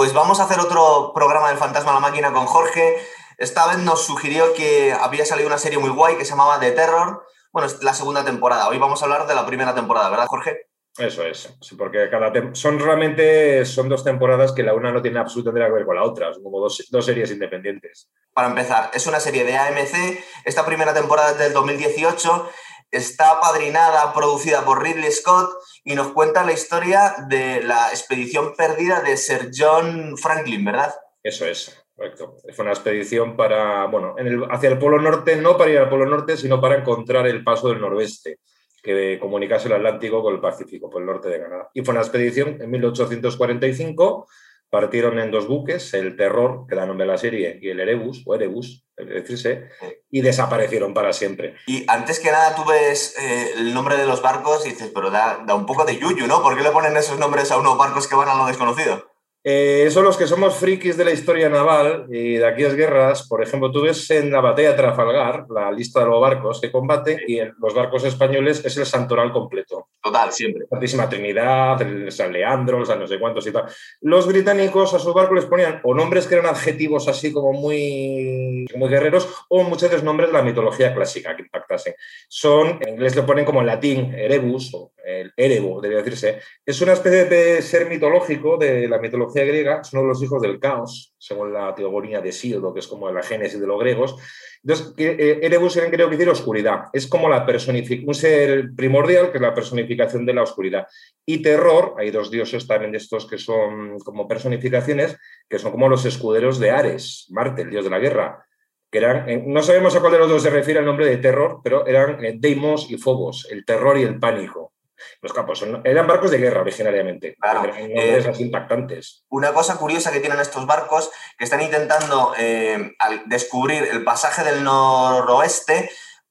Pues vamos a hacer otro programa del Fantasma a la Máquina con Jorge. Esta vez nos sugirió que había salido una serie muy guay que se llamaba The Terror. Bueno, es la segunda temporada. Hoy vamos a hablar de la primera temporada, ¿verdad, Jorge? Eso es, porque cada son realmente son dos temporadas que la una no tiene absolutamente nada que ver con la otra, son como dos, dos, series independientes. Para empezar, es una serie de AMC, esta primera temporada es del 2018, está padrinada, producida por Ridley Scott y nos cuenta la historia de la expedición perdida de Sir John Franklin, ¿verdad? Eso es, correcto. Fue una expedición para, bueno, en el, hacia el Polo Norte, no para ir al Polo Norte, sino para encontrar el paso del noroeste que comunicase el Atlántico con el Pacífico, por el norte de Canadá. Y fue una expedición en 1845, partieron en dos buques, el Terror, que da nombre a la serie, y el Erebus, o Erebus, decirse, y desaparecieron para siempre. Y antes que nada tú ves eh, el nombre de los barcos y dices, pero da, da un poco de yuyu, ¿no? ¿Por qué le ponen esos nombres a unos barcos que van a lo desconocido? Eh, son los que somos frikis de la historia naval y de aquellas guerras. Por ejemplo, tú ves en la batalla de Trafalgar la lista de los barcos que combaten y en los barcos españoles es el santoral completo. Total, siempre. Santísima Trinidad, el San Leandro, San no sé cuántos y tal. Los británicos a sus barcos les ponían o nombres que eran adjetivos así como muy, muy guerreros o muchos veces nombres de la mitología clásica que impactasen. Son, en inglés le ponen como en latín, Erebus o el Erebo, debe decirse. Es una especie de ser mitológico de la mitología griega son los hijos del caos, según la teogonía de Sildo, que es como la génesis de los griegos. Entonces, eh, Erebus creo que decir oscuridad. Es como la un ser primordial, que es la personificación de la oscuridad. Y terror, hay dos dioses también de estos que son como personificaciones, que son como los escuderos de Ares, Marte, el dios de la guerra. Que eran, eh, no sabemos a cuál de los dos se refiere el nombre de terror, pero eran eh, Deimos y Phobos, el terror y el pánico. Los campos eran barcos de guerra originariamente. Claro. Eran eh, impactantes. Una cosa curiosa que tienen estos barcos que están intentando eh, descubrir el pasaje del noroeste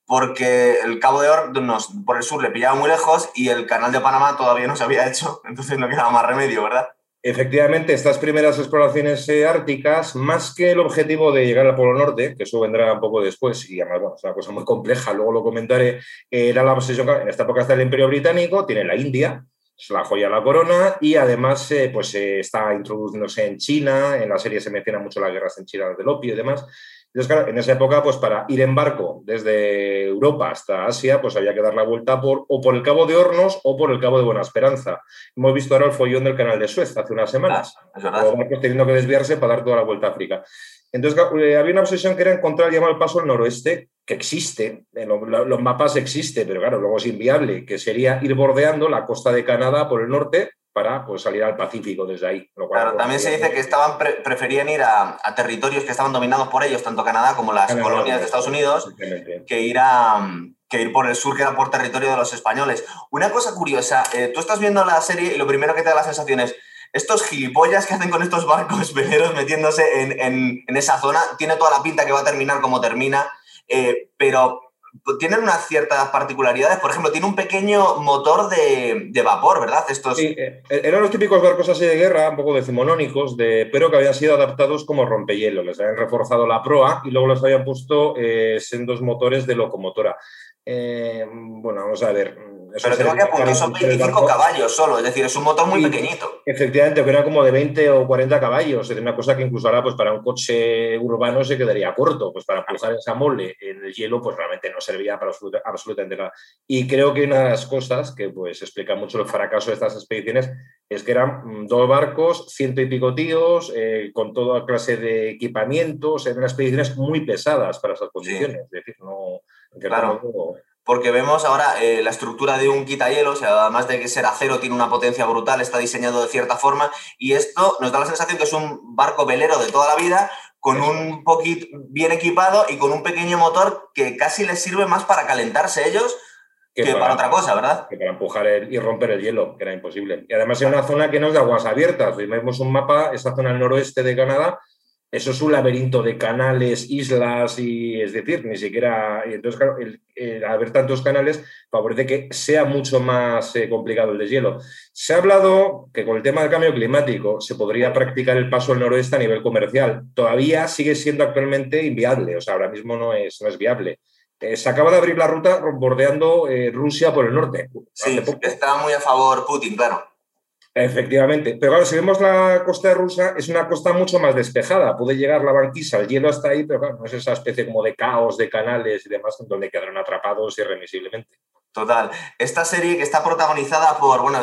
porque el Cabo de Hornos por el sur le pillaba muy lejos y el canal de Panamá todavía no se había hecho, entonces no quedaba más remedio, ¿verdad? Efectivamente, estas primeras exploraciones eh, árticas, más que el objetivo de llegar al Polo Norte, que eso vendrá un poco después, y además es una cosa muy compleja, luego lo comentaré, era la posesión, en esta época está el Imperio Británico, tiene la India, es la joya de la corona, y además eh, pues, eh, está introduciéndose en China, en la serie se menciona mucho las guerras en China del opio y demás, entonces, claro, en esa época, pues para ir en barco desde Europa hasta Asia, pues había que dar la vuelta por, o por el Cabo de Hornos o por el Cabo de Buena Esperanza. Hemos visto ahora el follón del canal de Suez hace unas semanas. Ah, Los barcos teniendo que desviarse para dar toda la vuelta a África. Entonces, eh, había una obsesión que era encontrar llamar el paso al noroeste, que existe, en los mapas existe, pero claro, luego es inviable, que sería ir bordeando la costa de Canadá por el norte para pues, salir al Pacífico desde ahí. claro, también se dice que estaban preferían ir a, territorios que estaban dominados por ellos, tanto Canadá como las colonias de Estados Unidos, que ir, a, que ir por el sur, que era por territorio de los españoles. Una cosa curiosa, eh, tú estás viendo la serie y lo primero que te da la sensación es, estos gilipollas que hacen con estos barcos veleros metiéndose en, en, en, esa zona, tiene toda la pinta que va a terminar como termina, eh, pero tienen unas ciertas particularidades. Por ejemplo, tiene un pequeño motor de, vapor, ¿verdad? Estos... Sí, eh, eran los típicos barcos así de guerra, un poco decimonónicos, de, pero que habían sido adaptados como rompehielo. Les habían reforzado la proa y luego les habían puesto eh, sendos motores de locomotora. Eh, bueno, vamos a ver. Pero tengo que apuntar, son 25 caballos solo, es decir, es un motor muy pequeñito. Efectivamente, que era como de 20 o 40 caballos, es una cosa que incluso ahora pues para un coche urbano se quedaría corto, pues para empujar esa mole en el hielo pues realmente no servía para absolutamente nada. Y creo que una de las cosas que pues explica mucho el fracaso de estas expediciones es que eran mm, dos barcos, ciento y pico tíos, eh, con toda clase de equipamientos, eran expediciones muy pesadas para esas condiciones, es decir, no... Claro porque vemos ahora eh, la estructura de un quitahielos, además de que ser acero tiene una potencia brutal, está diseñado de cierta forma, y esto nos da la sensación que es un barco velero de toda la vida, con un poquito bien equipado y con un pequeño motor que casi les sirve más para calentarse ellos que, para, otra cosa, ¿verdad? Que para empujar y romper el hielo, que era imposible. Y además es una zona que no es de aguas abiertas. Si vemos un mapa, esta zona del noroeste de Canadá eso es un laberinto de canales, islas y es decir, ni siquiera. Entonces, claro, el, haber tantos canales favorece que sea mucho más eh, complicado el deshielo. Se ha hablado que con el tema del cambio climático se podría practicar el paso al noroeste a nivel comercial. Todavía sigue siendo actualmente inviable, o sea, ahora mismo no es, no es viable. Eh, se acaba de abrir la ruta bordeando eh, Rusia por el norte. Sí, está muy a favor Putin, claro. Efectivamente, pero claro, si vemos la costa rusa, es una costa mucho más despejada. Puede llegar la banquisa, el hielo hasta ahí, pero claro, no es esa especie como de caos de canales y demás donde quedaron atrapados irremisiblemente. Total. Esta serie que está protagonizada por, bueno,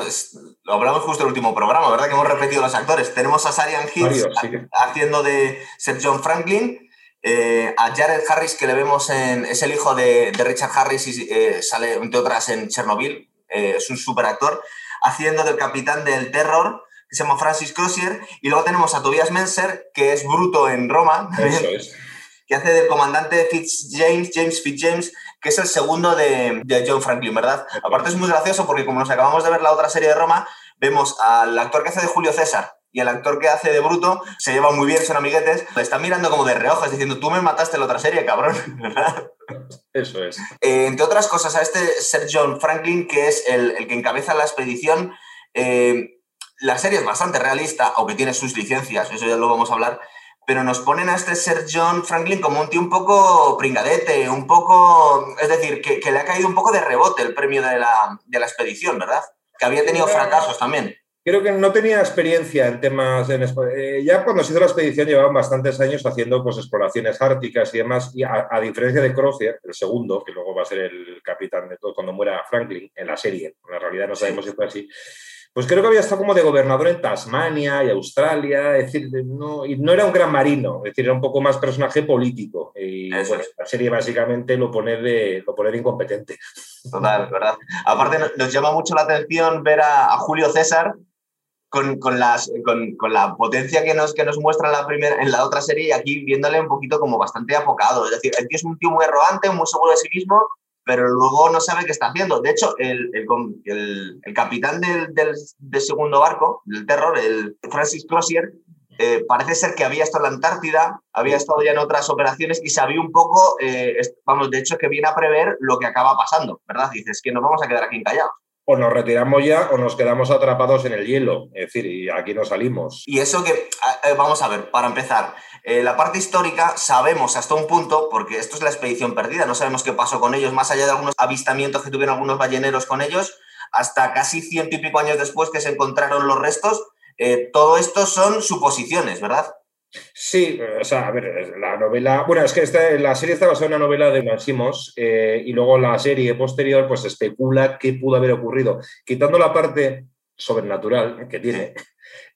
lo hablamos justo en el último programa, ¿verdad? Que hemos repetido los actores. Tenemos a Sarian Hitz haciendo de Sir John Franklin, eh, a Jared Harris, que le vemos en. es el hijo de, Richard Harris y eh, sale, entre otras, en Chernobyl. Eh, es un super actor haciendo del capitán del terror, que se llama Francis Crozier, y luego tenemos a Tobias Menser, que es bruto en Roma, que hace del comandante Fitzjames, James Fitzjames, que es el segundo de, John Franklin, ¿verdad? Aparte es muy gracioso porque como nos acabamos de ver la otra serie de Roma, vemos al actor que hace de Julio César, y el actor que hace de bruto se lleva muy bien, son amiguetes, le están mirando como de reojo, diciendo, tú me mataste en la otra serie, cabrón, ¿verdad? Eso es. Eh, entre otras cosas, a este Sir John Franklin, que es el, que encabeza la expedición, eh, la serie es bastante realista, aunque tiene sus licencias, eso ya lo vamos a hablar, pero nos ponen a este Sir John Franklin como un tío un poco pringadete, un poco, es decir, que, le ha caído un poco de rebote el premio de la, de la expedición, ¿verdad? Que había tenido fracasos también creo que no tenía experiencia en temas. En, eh, ya cuando se hizo la expedición llevaban bastantes años haciendo pues, exploraciones árticas y demás, y a, diferencia de Crozier, el segundo, que luego va a ser el capitán de todo cuando muera Franklin en la serie, en la realidad no sabemos si fue así. Pues creo que había estado como de gobernador en Tasmania y Australia, es decir, no, y no era un gran marino, es decir, era un poco más personaje político. Y la serie básicamente lo pone de, lo pone de incompetente. Total, ¿verdad? Aparte nos llama mucho la atención ver a Julio César, con, las, con, la potencia que nos, que nos muestra en la, primera, en la otra serie y aquí viéndole un poquito como bastante apocado. Es decir, el tío es un tío muy arrogante, muy seguro de sí mismo, pero luego no sabe qué está haciendo. De hecho, el, el, el, capitán del, del, segundo barco, del Terror, el Francis Crozier, eh, parece ser que había estado en la Antártida, había estado ya en otras operaciones y sabía un poco, eh, vamos, de hecho, que viene a prever lo que acaba pasando, ¿verdad? Dices que nos vamos a quedar aquí encallados o nos retiramos ya o nos quedamos atrapados en el hielo. Es decir, y aquí no salimos. Y eso que, eh, vamos a ver, para empezar, eh, la parte histórica sabemos hasta un punto, porque esto es la expedición perdida, no sabemos qué pasó con ellos, más allá de algunos avistamientos que tuvieron algunos balleneros con ellos, hasta casi ciento y pico años después que se encontraron los restos, eh, todo esto son suposiciones, ¿verdad? Sí, o sea, a ver, la novela. Bueno, es que esta, la serie está basada en una novela de Mansimos eh, y luego la serie posterior, pues especula qué pudo haber ocurrido. Quitando la parte sobrenatural que tiene,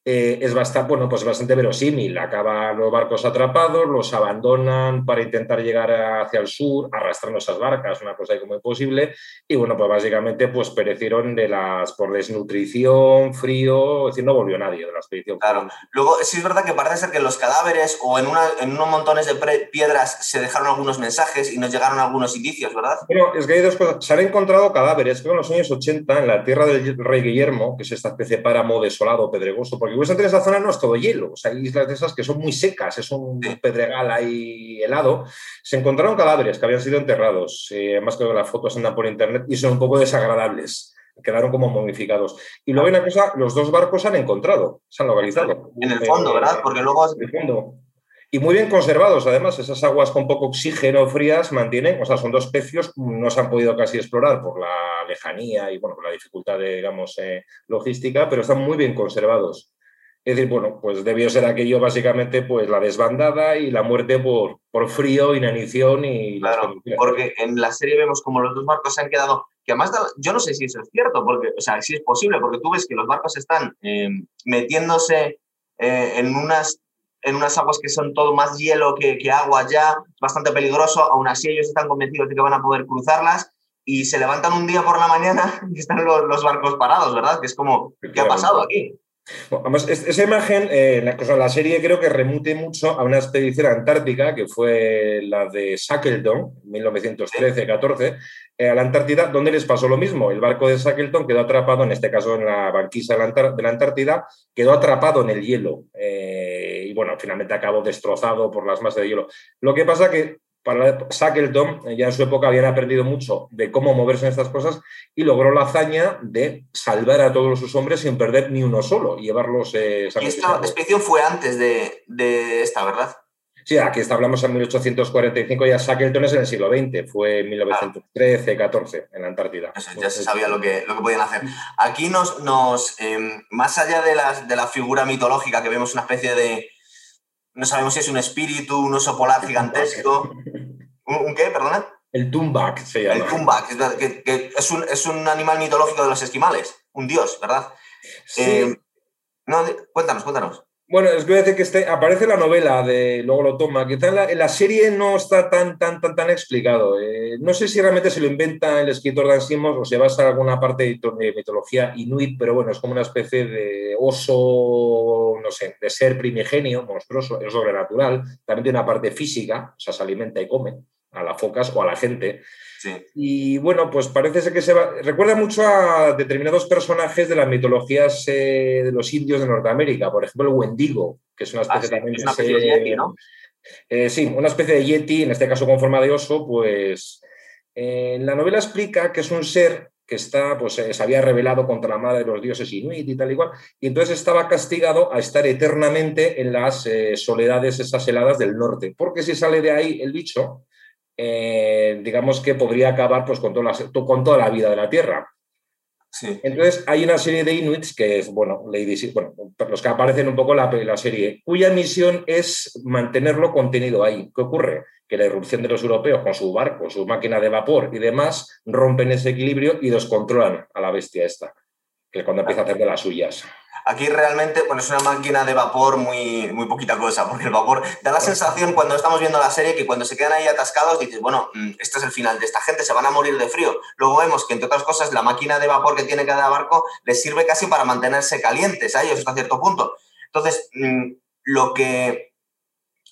eh, es bastante, bueno, pues bastante verosímil. Acaban los barcos atrapados, los abandonan para intentar llegar hacia el sur, arrastrando esas barcas, una cosa como imposible. Y bueno, pues básicamente pues perecieron de las, por desnutrición, frío, es decir, no volvió nadie de la expedición. Claro. Luego, sí es verdad que parece ser que los cadáveres o en, una, en unos montones de piedras se dejaron algunos mensajes y nos llegaron algunos indicios, ¿verdad? Bueno, es que hay dos cosas. Se han encontrado cadáveres, creo en los años 80, en la tierra del rey Guillermo, que es esta especie de páramo desolado, pedregoso, porque en esa zona no es todo hielo, o sea, hay islas de esas que son muy secas, es un pedregal ahí helado. Se encontraron cadáveres que habían sido enterrados, eh, además que las fotos andan por internet y son un poco desagradables, quedaron como momificados. Y luego hay una cosa, los dos barcos se han encontrado, se han localizado. En el fondo, ¿verdad? Porque luego... En el fondo y muy bien conservados. Además, esas aguas con poco oxígeno frías mantienen, o sea, son dos pecios, no se han podido casi explorar por la lejanía y bueno, por la dificultad de, digamos, eh, logística, pero están muy bien conservados. Es decir, bueno, pues debió ser aquello básicamente pues la desbandada y la muerte por, por frío, inanición y... Claro, porque en la serie vemos como los dos barcos se han quedado, que además yo no sé si eso es cierto, porque, o sea, si es posible, porque tú ves que los barcos están eh, metiéndose eh, en, unas, en unas aguas que son todo más hielo que, que agua ya, bastante peligroso, aún así ellos están convencidos de que van a poder cruzarlas y se levantan un día por la mañana y están los, los barcos parados, ¿verdad? Que es como, ¿qué ha pasado aquí? Además, esa imagen, eh, la, la, serie creo que remute mucho a una expedición antártica que fue la de Shackleton, 1913-14, eh, a la Antártida, donde les pasó lo mismo. El barco de Shackleton quedó atrapado, en este caso en la banquisa de la, Antártida, quedó atrapado en el hielo. Eh, y bueno, finalmente acabó destrozado por las masas de hielo. Lo que pasa que para Shackleton ya en su época habían aprendido mucho de cómo moverse en estas cosas y logró la hazaña de salvar a todos sus hombres sin perder ni uno solo y llevarlos... Eh, y esta expedición fue antes de, esta, ¿verdad? Sí, aquí está, hablamos en 1845, ya Shackleton es en el siglo XX, fue en 1913, 14, en la Antártida. ya se sabía lo que, lo que podían hacer. Aquí nos, nos em, más allá de, las, de la figura mitológica, que vemos una especie de, no sabemos si es un espíritu, un oso polar gigantesco. ¿Un, qué, perdona? El Tumbak se llama. El Tumbak, que, es, un, es, un, animal mitológico de los esquimales, un dios, ¿verdad? Sí. No, cuéntanos, cuéntanos. Bueno, que voy a decir que este, aparece la novela de luego lo toma. Quizá en la, la serie no está tan, tan, tan, tan explicado. Eh, no sé si realmente se lo inventa el escritor Dan Simmons o se basa en alguna parte de, mitología inuit, pero bueno, es como una especie de oso, no sé, de ser primigenio, monstruoso, es sobrenatural. También tiene una parte física, o sea, se alimenta y come a las focas o a la gente. Y bueno, pues parece ser que se va. Recuerda mucho a determinados personajes de las mitologías eh, de los indios de Norteamérica, por ejemplo, el Wendigo, que es una especie ah, también de yeti, ¿no? Eh, sí, una especie de yeti, en este caso con forma de oso, pues eh, en la novela explica que es un ser que está, pues se había rebelado contra la madre de los dioses inuit y tal igual, y entonces estaba castigado a estar eternamente en las soledades esas heladas del norte, porque si sale de ahí el bicho, eh, digamos que podría acabar pues, con, toda la, con toda la vida de la Tierra. Entonces hay una serie de Inuits que es, bueno, Lady, bueno los que aparecen un poco en la, la, serie, cuya misión es mantenerlo contenido ahí. ¿Qué ocurre? Que la irrupción de los europeos con su barco, su máquina de vapor y demás rompen ese equilibrio y descontrolan a la bestia esta, que es cuando empieza a hacer de las suyas. Aquí realmente bueno, es una máquina de vapor muy, muy poquita cosa, porque el vapor da la sensación cuando estamos viendo la serie que cuando se quedan ahí atascados dices, bueno, mm, este es el final de esta gente, se van a morir de frío. Luego vemos que, entre otras cosas, la máquina de vapor que tiene cada barco les sirve casi para mantenerse calientes a ellos hasta cierto punto. Entonces, mm, lo que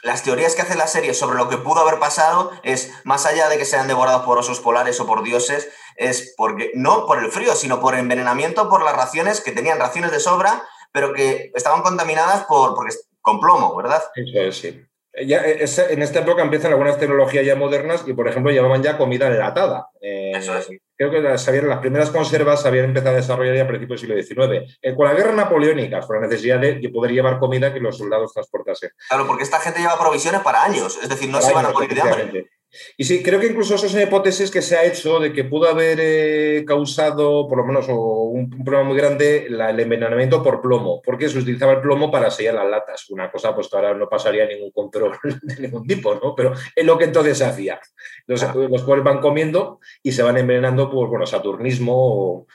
las teorías que hace la serie sobre lo que pudo haber pasado es, más allá de que sean devorados por osos polares o por dioses, es porque no por el frío, sino por envenenamiento, por las raciones, que tenían raciones de sobra, pero que estaban contaminadas por, porque, con plomo, ¿verdad? Eso es, sí. Ya, en esta época empiezan algunas tecnologías ya modernas y, por ejemplo, llevaban ya comida enlatada. Eh, Eso es. Creo que las, las primeras conservas se habían empezado a desarrollar ya a principios del siglo XIX. Eh, con la guerra napoleónica, por la necesidad de poder llevar comida que los soldados transportasen. Claro, porque esta gente lleva provisiones para años, es decir, no se van a morir de hambre. Y sí, creo que incluso eso es una hipótesis que se ha hecho de que pudo haber eh, causado, por lo menos, un, problema muy grande el envenenamiento por plomo, porque se utilizaba el plomo para sellar las latas. Una cosa, pues que ahora no pasaría ningún control de ningún tipo, ¿no? Pero es lo que entonces se hacía. Entonces, ah. los pobres van comiendo y se van envenenando por, bueno, saturnismo o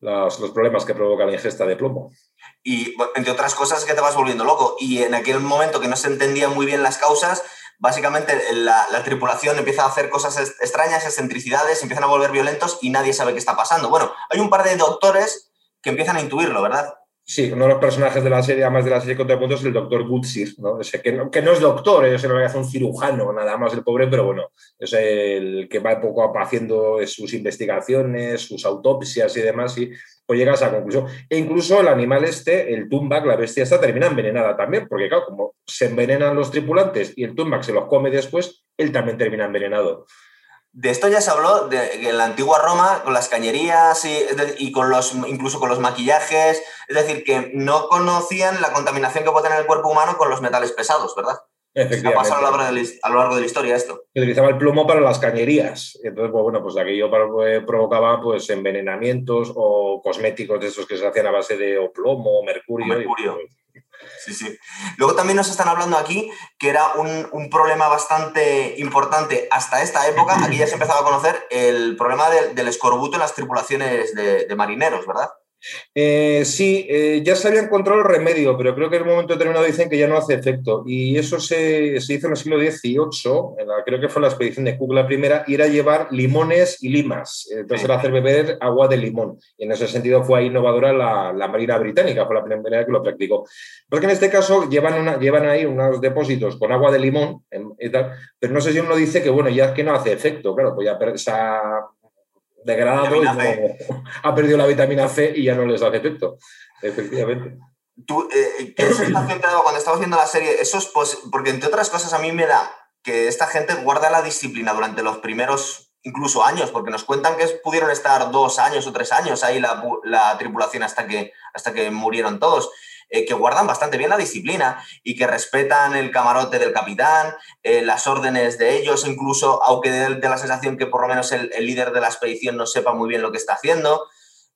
los, los problemas que provoca la ingesta de plomo y entre otras cosas que te vas volviendo loco. Y en aquel momento que no se entendían muy bien las causas, básicamente la, tripulación empieza a hacer cosas extrañas, excentricidades, empiezan a volver violentos y nadie sabe qué está pasando. Bueno, hay un par de doctores que empiezan a intuirlo, ¿verdad? Sí, uno de los personajes de la serie, además de la serie Contrapuntos, es el doctor Gutsir, ¿no? Que, no, que no es doctor, es en realidad un cirujano, nada más el pobre, pero bueno, es el que va poco haciendo sus investigaciones, sus autopsias y demás, y pues llegas a la conclusión. E incluso el animal este, el Tumbak, la bestia esta, termina envenenada también, porque claro, como se envenenan los tripulantes y el Tumbak se los come después, él también termina envenenado. De esto ya se habló de, en la antigua Roma, con las cañerías y, con los, incluso con los maquillajes. Es decir, que no conocían la contaminación que puede tener el cuerpo humano con los metales pesados, ¿verdad? Efectivamente. Ha pasado a lo, largo de, la historia esto. Utilizaba el plomo para las cañerías. Entonces, pues, bueno, pues aquello eh, provocaba pues, envenenamientos o cosméticos de esos que se hacían a base de o plomo o mercurio. mercurio. Pues, Sí, sí. Luego también nos están hablando aquí que era un, problema bastante importante hasta esta época. Aquí ya se empezaba a conocer el problema del escorbuto en las tripulaciones de marineros, ¿verdad? Eh, sí, eh, ya se había encontrado el remedio, pero creo que en un momento determinado dicen que ya no hace efecto. Y eso se, hizo en el siglo XVIII, creo que fue la expedición de Cook la primera, y era llevar limones y limas. Entonces era hacer beber agua de limón. Y en ese sentido fue innovadora la, Marina Británica, fue la primera que lo practicó. Porque en este caso llevan, una, llevan ahí unos depósitos con agua de limón, pero no sé si uno dice que, bueno, ya es que no hace efecto, claro, pues ya esa degradado, ha perdido la vitamina C y ya no les hace efecto, efectivamente. Tú, eh, ¿qué sensación te cuando estabas viendo la serie? Eso es porque, entre otras cosas, a mí me da que esta gente guarda la disciplina durante los primeros incluso años, porque nos cuentan que pudieron estar dos años o tres años ahí la, la tripulación hasta que, hasta que murieron todos. Eh, que guardan bastante bien la disciplina y que respetan el camarote del capitán, eh, las órdenes de ellos, incluso aunque de, la sensación que por lo menos el, líder de la expedición no sepa muy bien lo que está haciendo.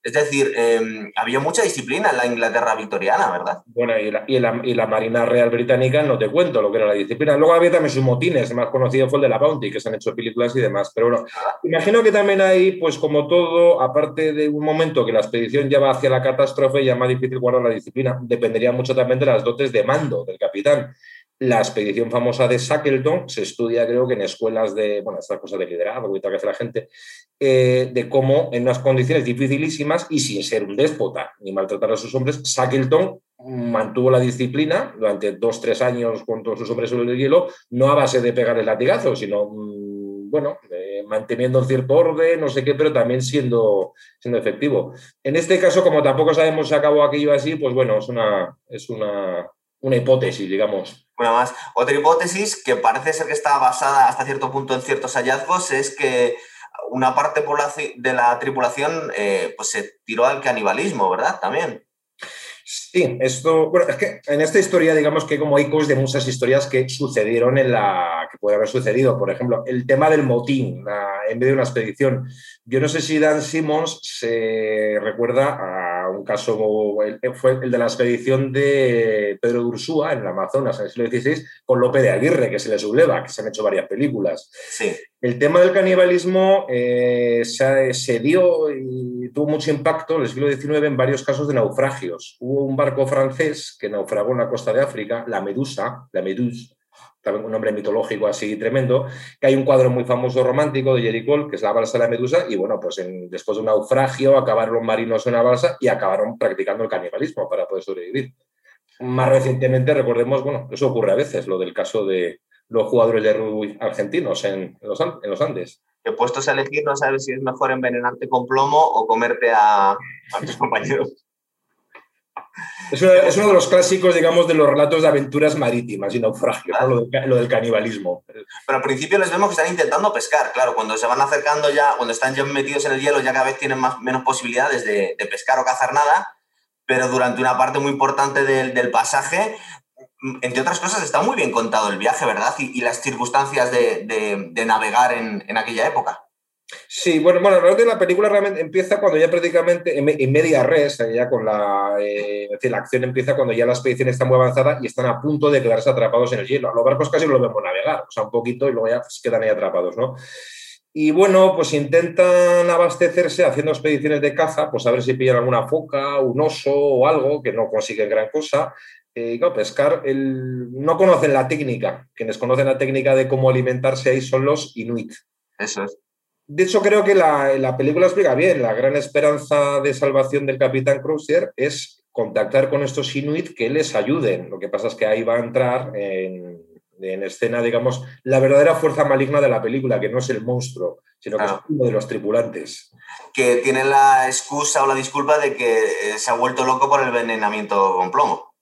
Es decir, em, había mucha disciplina en la Inglaterra victoriana, ¿verdad? Bueno, y la, y, la, Marina Real Británica, no te cuento lo que era la disciplina. Luego había también sus motines, el más conocido fue el de la Bounty, que se han hecho películas y demás. Pero bueno, imagino que también hay, pues como todo, aparte de un momento que la expedición ya va hacia la catástrofe, ya más difícil guardar la disciplina, dependería mucho también de las dotes de mando del capitán. La expedición famosa de Shackleton se estudia, creo que en escuelas de, bueno, estas cosas de liderazgo y tal que hace la gente, eh, de cómo en unas condiciones dificilísimas y sin ser un déspota ni maltratar a sus hombres, Shackleton mantuvo la disciplina durante dos, tres años con todos sus hombres sobre el hielo, no a base de pegar el latigazo, sino, mm, bueno, eh, manteniendo cierto orden, no sé qué, pero también siendo, siendo efectivo. En este caso, como tampoco sabemos si acabó aquello así, pues bueno, es una, es una, una hipótesis, digamos. Una más. Otra hipótesis que parece ser que está basada hasta cierto punto en ciertos hallazgos es que una parte de la tripulación eh, pues se tiró al canibalismo, ¿verdad? También. Sí, esto, bueno, es que en esta historia, digamos que como ecos de muchas historias que sucedieron en la, que puede haber sucedido, por ejemplo, el tema del motín en medio de una expedición. Yo no sé si Dan Simmons se recuerda a caso, fue el de la expedición de Pedro de Ursúa en el Amazonas en el siglo XVI con Lope de Aguirre, que se le subleva, que se han hecho varias películas. Sí. El tema del canibalismo eh, se, dio y tuvo mucho impacto en el siglo XIX en varios casos de naufragios. Hubo un barco francés que naufragó en la costa de África, la Medusa, la Medusa, un nombre mitológico así tremendo, que hay un cuadro muy famoso romántico de Jerry que es la balsa de la Medusa, y bueno, pues después de un naufragio acabaron los marinos en la balsa y acabaron practicando el canibalismo para poder sobrevivir. Más recientemente, recordemos, bueno, eso ocurre a veces, lo del caso de los jugadores de rugby argentinos en, los, en los Andes. Que puestos a elegir, no sabes si es mejor envenenarte con plomo o comerte a tus compañeros. Es uno, de los clásicos, digamos, de los relatos de aventuras marítimas y naufragios, lo, del, canibalismo. Pero al principio les vemos que están intentando pescar, claro, cuando se van acercando ya, cuando están ya metidos en el hielo, ya cada vez tienen más, menos posibilidades de, pescar o cazar nada, pero durante una parte muy importante del, pasaje, entre otras cosas, está muy bien contado el viaje, ¿verdad? Y, las circunstancias de, navegar en aquella época. Sí, bueno, bueno, realmente la película realmente empieza cuando ya prácticamente en, media res, ya con la, eh, la acción empieza cuando ya la expedición está muy avanzada y están a punto de quedarse atrapados en el hielo. Los barcos casi lo vemos navegar, o sea, un poquito y luego ya pues, quedan ahí atrapados, ¿no? Y bueno, pues intentan abastecerse haciendo expediciones de caza, pues a ver si pillan alguna foca, un oso o algo, que no consiguen gran cosa. Eh, claro, pescar, el... no conocen la técnica. Quienes conocen la técnica de cómo alimentarse ahí son los inuit. Eso es. De hecho, creo que la, película explica bien. La gran esperanza de salvación del capitán Crozier es contactar con estos inuit que les ayuden. Lo que pasa es que ahí va a entrar en, escena, digamos, la verdadera fuerza maligna de la película, que no es el monstruo, sino que es uno de los tripulantes. Que tiene la excusa o la disculpa de que eh, se ha vuelto loco por el envenenamiento con plomo.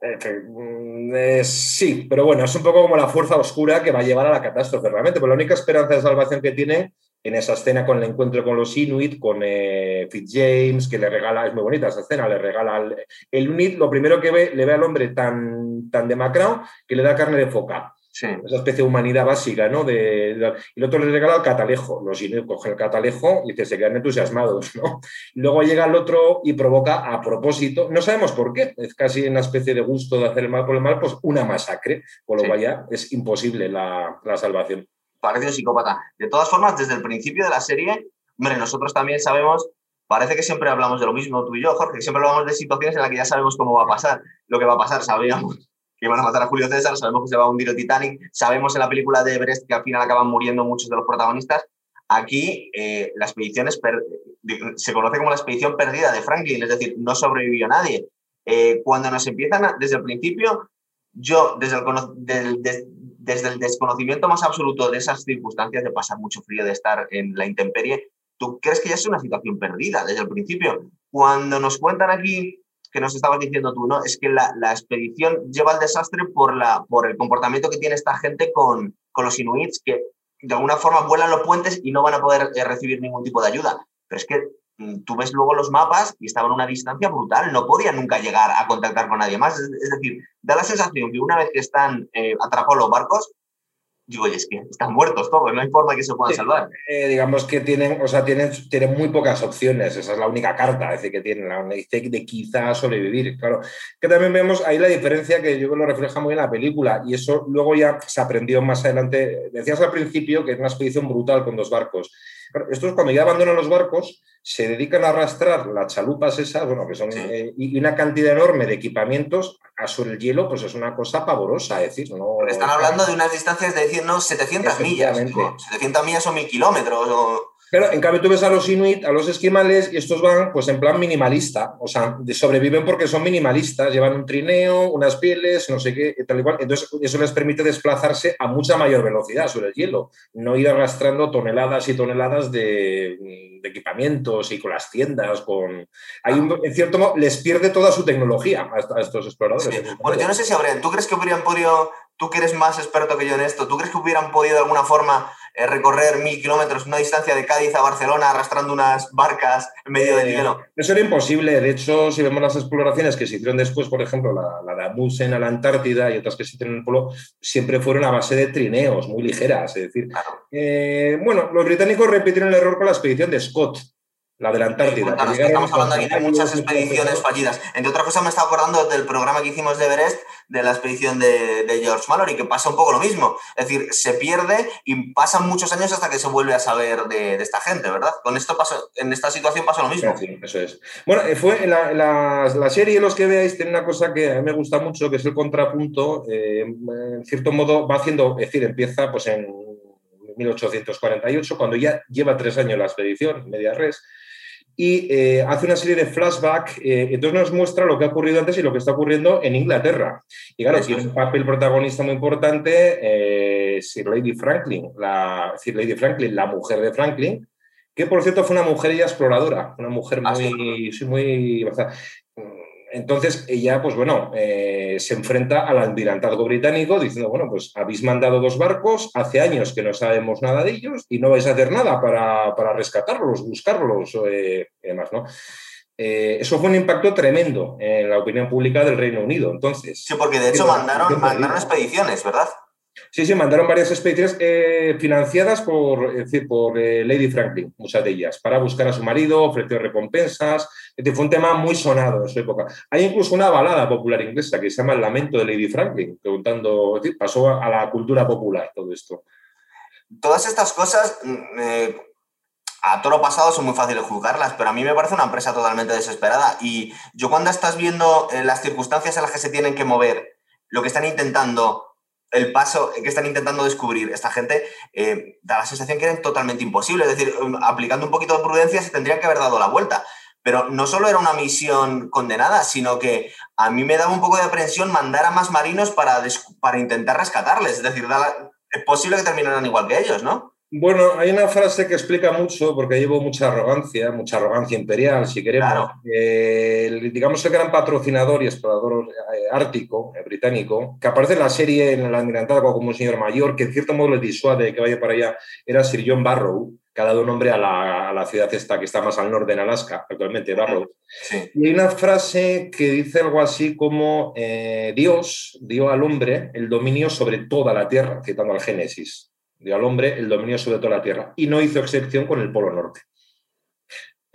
Mm, eh, sí, pero bueno, es un poco como la fuerza oscura que va a llevar a la catástrofe realmente, porque la única esperanza de salvación que tiene en esa escena con el encuentro con los Inuit, con eh, Fitzjames, que le regala, es muy bonita esa escena, le regala el, el Inuit, lo primero que ve, le ve al hombre tan, tan demacrado que le da carne de foca. Esa especie de humanidad básica, ¿no? De, y el otro le regala el catalejo. Los Inuit cogen el catalejo y se quedan entusiasmados, ¿no? Luego llega el otro y provoca a propósito, no sabemos por qué, es casi una especie de gusto de hacer el mal por el mal, pues una masacre, con lo cual ya es imposible la, la salvación parece un psicópata. De todas formas, desde el principio de la serie, hombre, nosotros también sabemos, parece que siempre hablamos de lo mismo, tú y yo, Jorge, siempre hablamos de situaciones en las que ya sabemos cómo va a pasar, lo que va a pasar, sabíamos que iban a matar a Julio César, sabemos que se va a hundir el Titanic, sabemos en la película de Everest que al final acaban muriendo muchos de los protagonistas. Aquí eh, la expedición se conoce como la expedición perdida de Franklin, es decir, no sobrevivió nadie. Eh, cuando nos empiezan, desde el principio, yo, desde el, desde el desconocimiento más absoluto de esas circunstancias, de pasar mucho frío, de estar en la intemperie, ¿tú crees que ya es una situación perdida desde el principio? Cuando nos cuentan aquí, que nos estabas diciendo tú, ¿no? Es que la, expedición lleva al desastre por, la, por el comportamiento que tiene esta gente con, con los inuits, que de alguna forma vuelan los puentes y no van a poder eh, recibir ningún tipo de ayuda. Pero es que tú ves luego los mapas y estaban a una distancia brutal, no podían nunca llegar a contactar con nadie más. Es, decir, da la sensación que una vez que están eh, atrapados los barcos, digo, oye, es que están muertos todos, no hay forma que se puedan salvar. Eh, digamos que tienen, o sea, tienen, tienen muy pocas opciones, esa es la única carta es decir, que tienen, la de quizá sobrevivir. Claro, que también vemos ahí la diferencia que yo creo lo refleja muy bien la película, y eso luego ya se aprendió más adelante. Decías al principio que es una expedición brutal con dos barcos. estos cuando ya abandonan los barcos, se dedican a arrastrar las chalupas esas, bueno, que son, eh, y una cantidad enorme de equipamientos a sobre el hielo, pues es una cosa pavorosa, es decir, no... están hablando de unas distancias de decir, no, 700 millas, 700 millas son mil kilómetros, o... Pero en cambio tú ves a los inuit, a los esquimales, y estos van pues en plan minimalista, o sea, sobreviven porque son minimalistas, llevan un trineo, unas pieles, no sé qué, tal y cual. Entonces eso les permite desplazarse a mucha mayor velocidad sobre el hielo, no ir arrastrando toneladas y toneladas de, equipamientos y con las tiendas, con... En cierto modo, les pierde toda su tecnología a, estos exploradores. Bueno, yo no sé si habrían, ¿tú crees que hubieran podido, tú que eres más experto que yo en esto, ¿tú crees que hubieran podido de alguna forma eh, recorrer mil kilómetros, una distancia de Cádiz a Barcelona arrastrando unas barcas en medio del eh, hielo. Eso era imposible. De hecho, si vemos las exploraciones que se hicieron después, por ejemplo, la, de Amundsen a la Antártida y otras que se hicieron en el Polo, siempre fueron a base de trineos muy ligeras. Es decir, eh, bueno, los británicos repitieron el error con la expedición de Scott, la de la Antártida. estamos hablando aquí de muchas expediciones fallidas. Entre otras cosas, me estaba acordando del programa que hicimos de Everest, de la expedición de, George Mallory, que pasa un poco lo mismo. Es decir, se pierde y pasan muchos años hasta que se vuelve a saber de, esta gente, ¿verdad? Con esto pasó, en esta situación pasa lo mismo. Sí, eso es. Bueno, eh, fue la, la, serie, los que veáis, tiene una cosa que a mí me gusta mucho, que es el contrapunto. Eh, en cierto modo, va haciendo, es decir, empieza pues en 1848, cuando ya lleva tres años la expedición, media res y eh, hace una serie de flashback, eh, entonces nos muestra lo que ha ocurrido antes y lo que está ocurriendo en Inglaterra. Y claro, tiene un papel protagonista muy importante eh, Sir Lady Franklin, la, Sir Lady Franklin, la mujer de Franklin, que por cierto fue una mujer exploradora, una mujer ah, muy, muy entonces ella, pues bueno, eh, se enfrenta al almirantazgo británico diciendo, bueno, pues habéis mandado dos barcos, hace años que no sabemos nada de ellos y no vais a hacer nada para, rescatarlos, buscarlos eh, y demás, ¿no? Eh, eso fue un impacto tremendo en la opinión pública del Reino Unido. Entonces, sí, porque de hecho mandaron, mandaron expediciones, ¿verdad? Sí, sí, mandaron varias expediciones eh, financiadas por, eh, Lady Franklin, muchas de ellas, para buscar a su marido, ofrecer recompensas. Fue un tema muy sonado en su época. Hay incluso una balada popular inglesa que se llama El lamento de Lady Franklin, preguntando, pasó a la cultura popular todo esto. Todas estas cosas, mm, eh, a todo lo pasado son muy fáciles juzgarlas, pero a mí me parece una empresa totalmente desesperada. Y yo cuando estás viendo las circunstancias en las que se tienen que mover, lo que están intentando el paso que están intentando descubrir esta gente eh, da la sensación que era totalmente imposible. Es decir, um, aplicando un poquito de prudencia se tendría que haber dado la vuelta. Pero no solo era una misión condenada, sino que a mí me daba un poco de aprensión mandar a más marinos para, para intentar rescatarles. Es decir, es posible que terminaran igual que ellos, ¿no? Bueno, hay una frase que explica mucho, porque llevo mucha arrogancia, mucha arrogancia imperial, si queremos. digamos el gran patrocinador y explorador eh, ártico eh, británico, que aparece en la serie en el almirantazgo como un señor mayor, que en cierto modo le disuade que vaya para allá, era Sir John Barrow, que ha dado nombre a la, ciudad esta que está más al norte en Alaska, actualmente, Barrow. Y hay una frase que dice algo así como eh, Dios dio al hombre el dominio sobre toda la tierra, citando al Génesis dio al hombre el dominio sobre toda la tierra y no hizo excepción con el Polo Norte.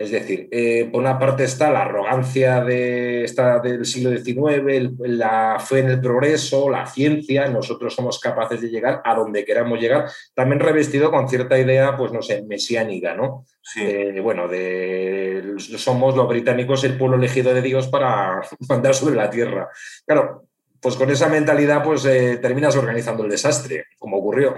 Es decir, eh, por una parte está la arrogancia de, del siglo XIX, la fe en el progreso, la ciencia, nosotros somos capaces de llegar a donde queramos llegar, también revestido con cierta idea, pues no sé, mesiánica, ¿no? Sí. bueno, de, somos los británicos el pueblo elegido de Dios para mandar sobre la tierra. Claro, pues con esa mentalidad pues eh, terminas organizando el desastre, como ocurrió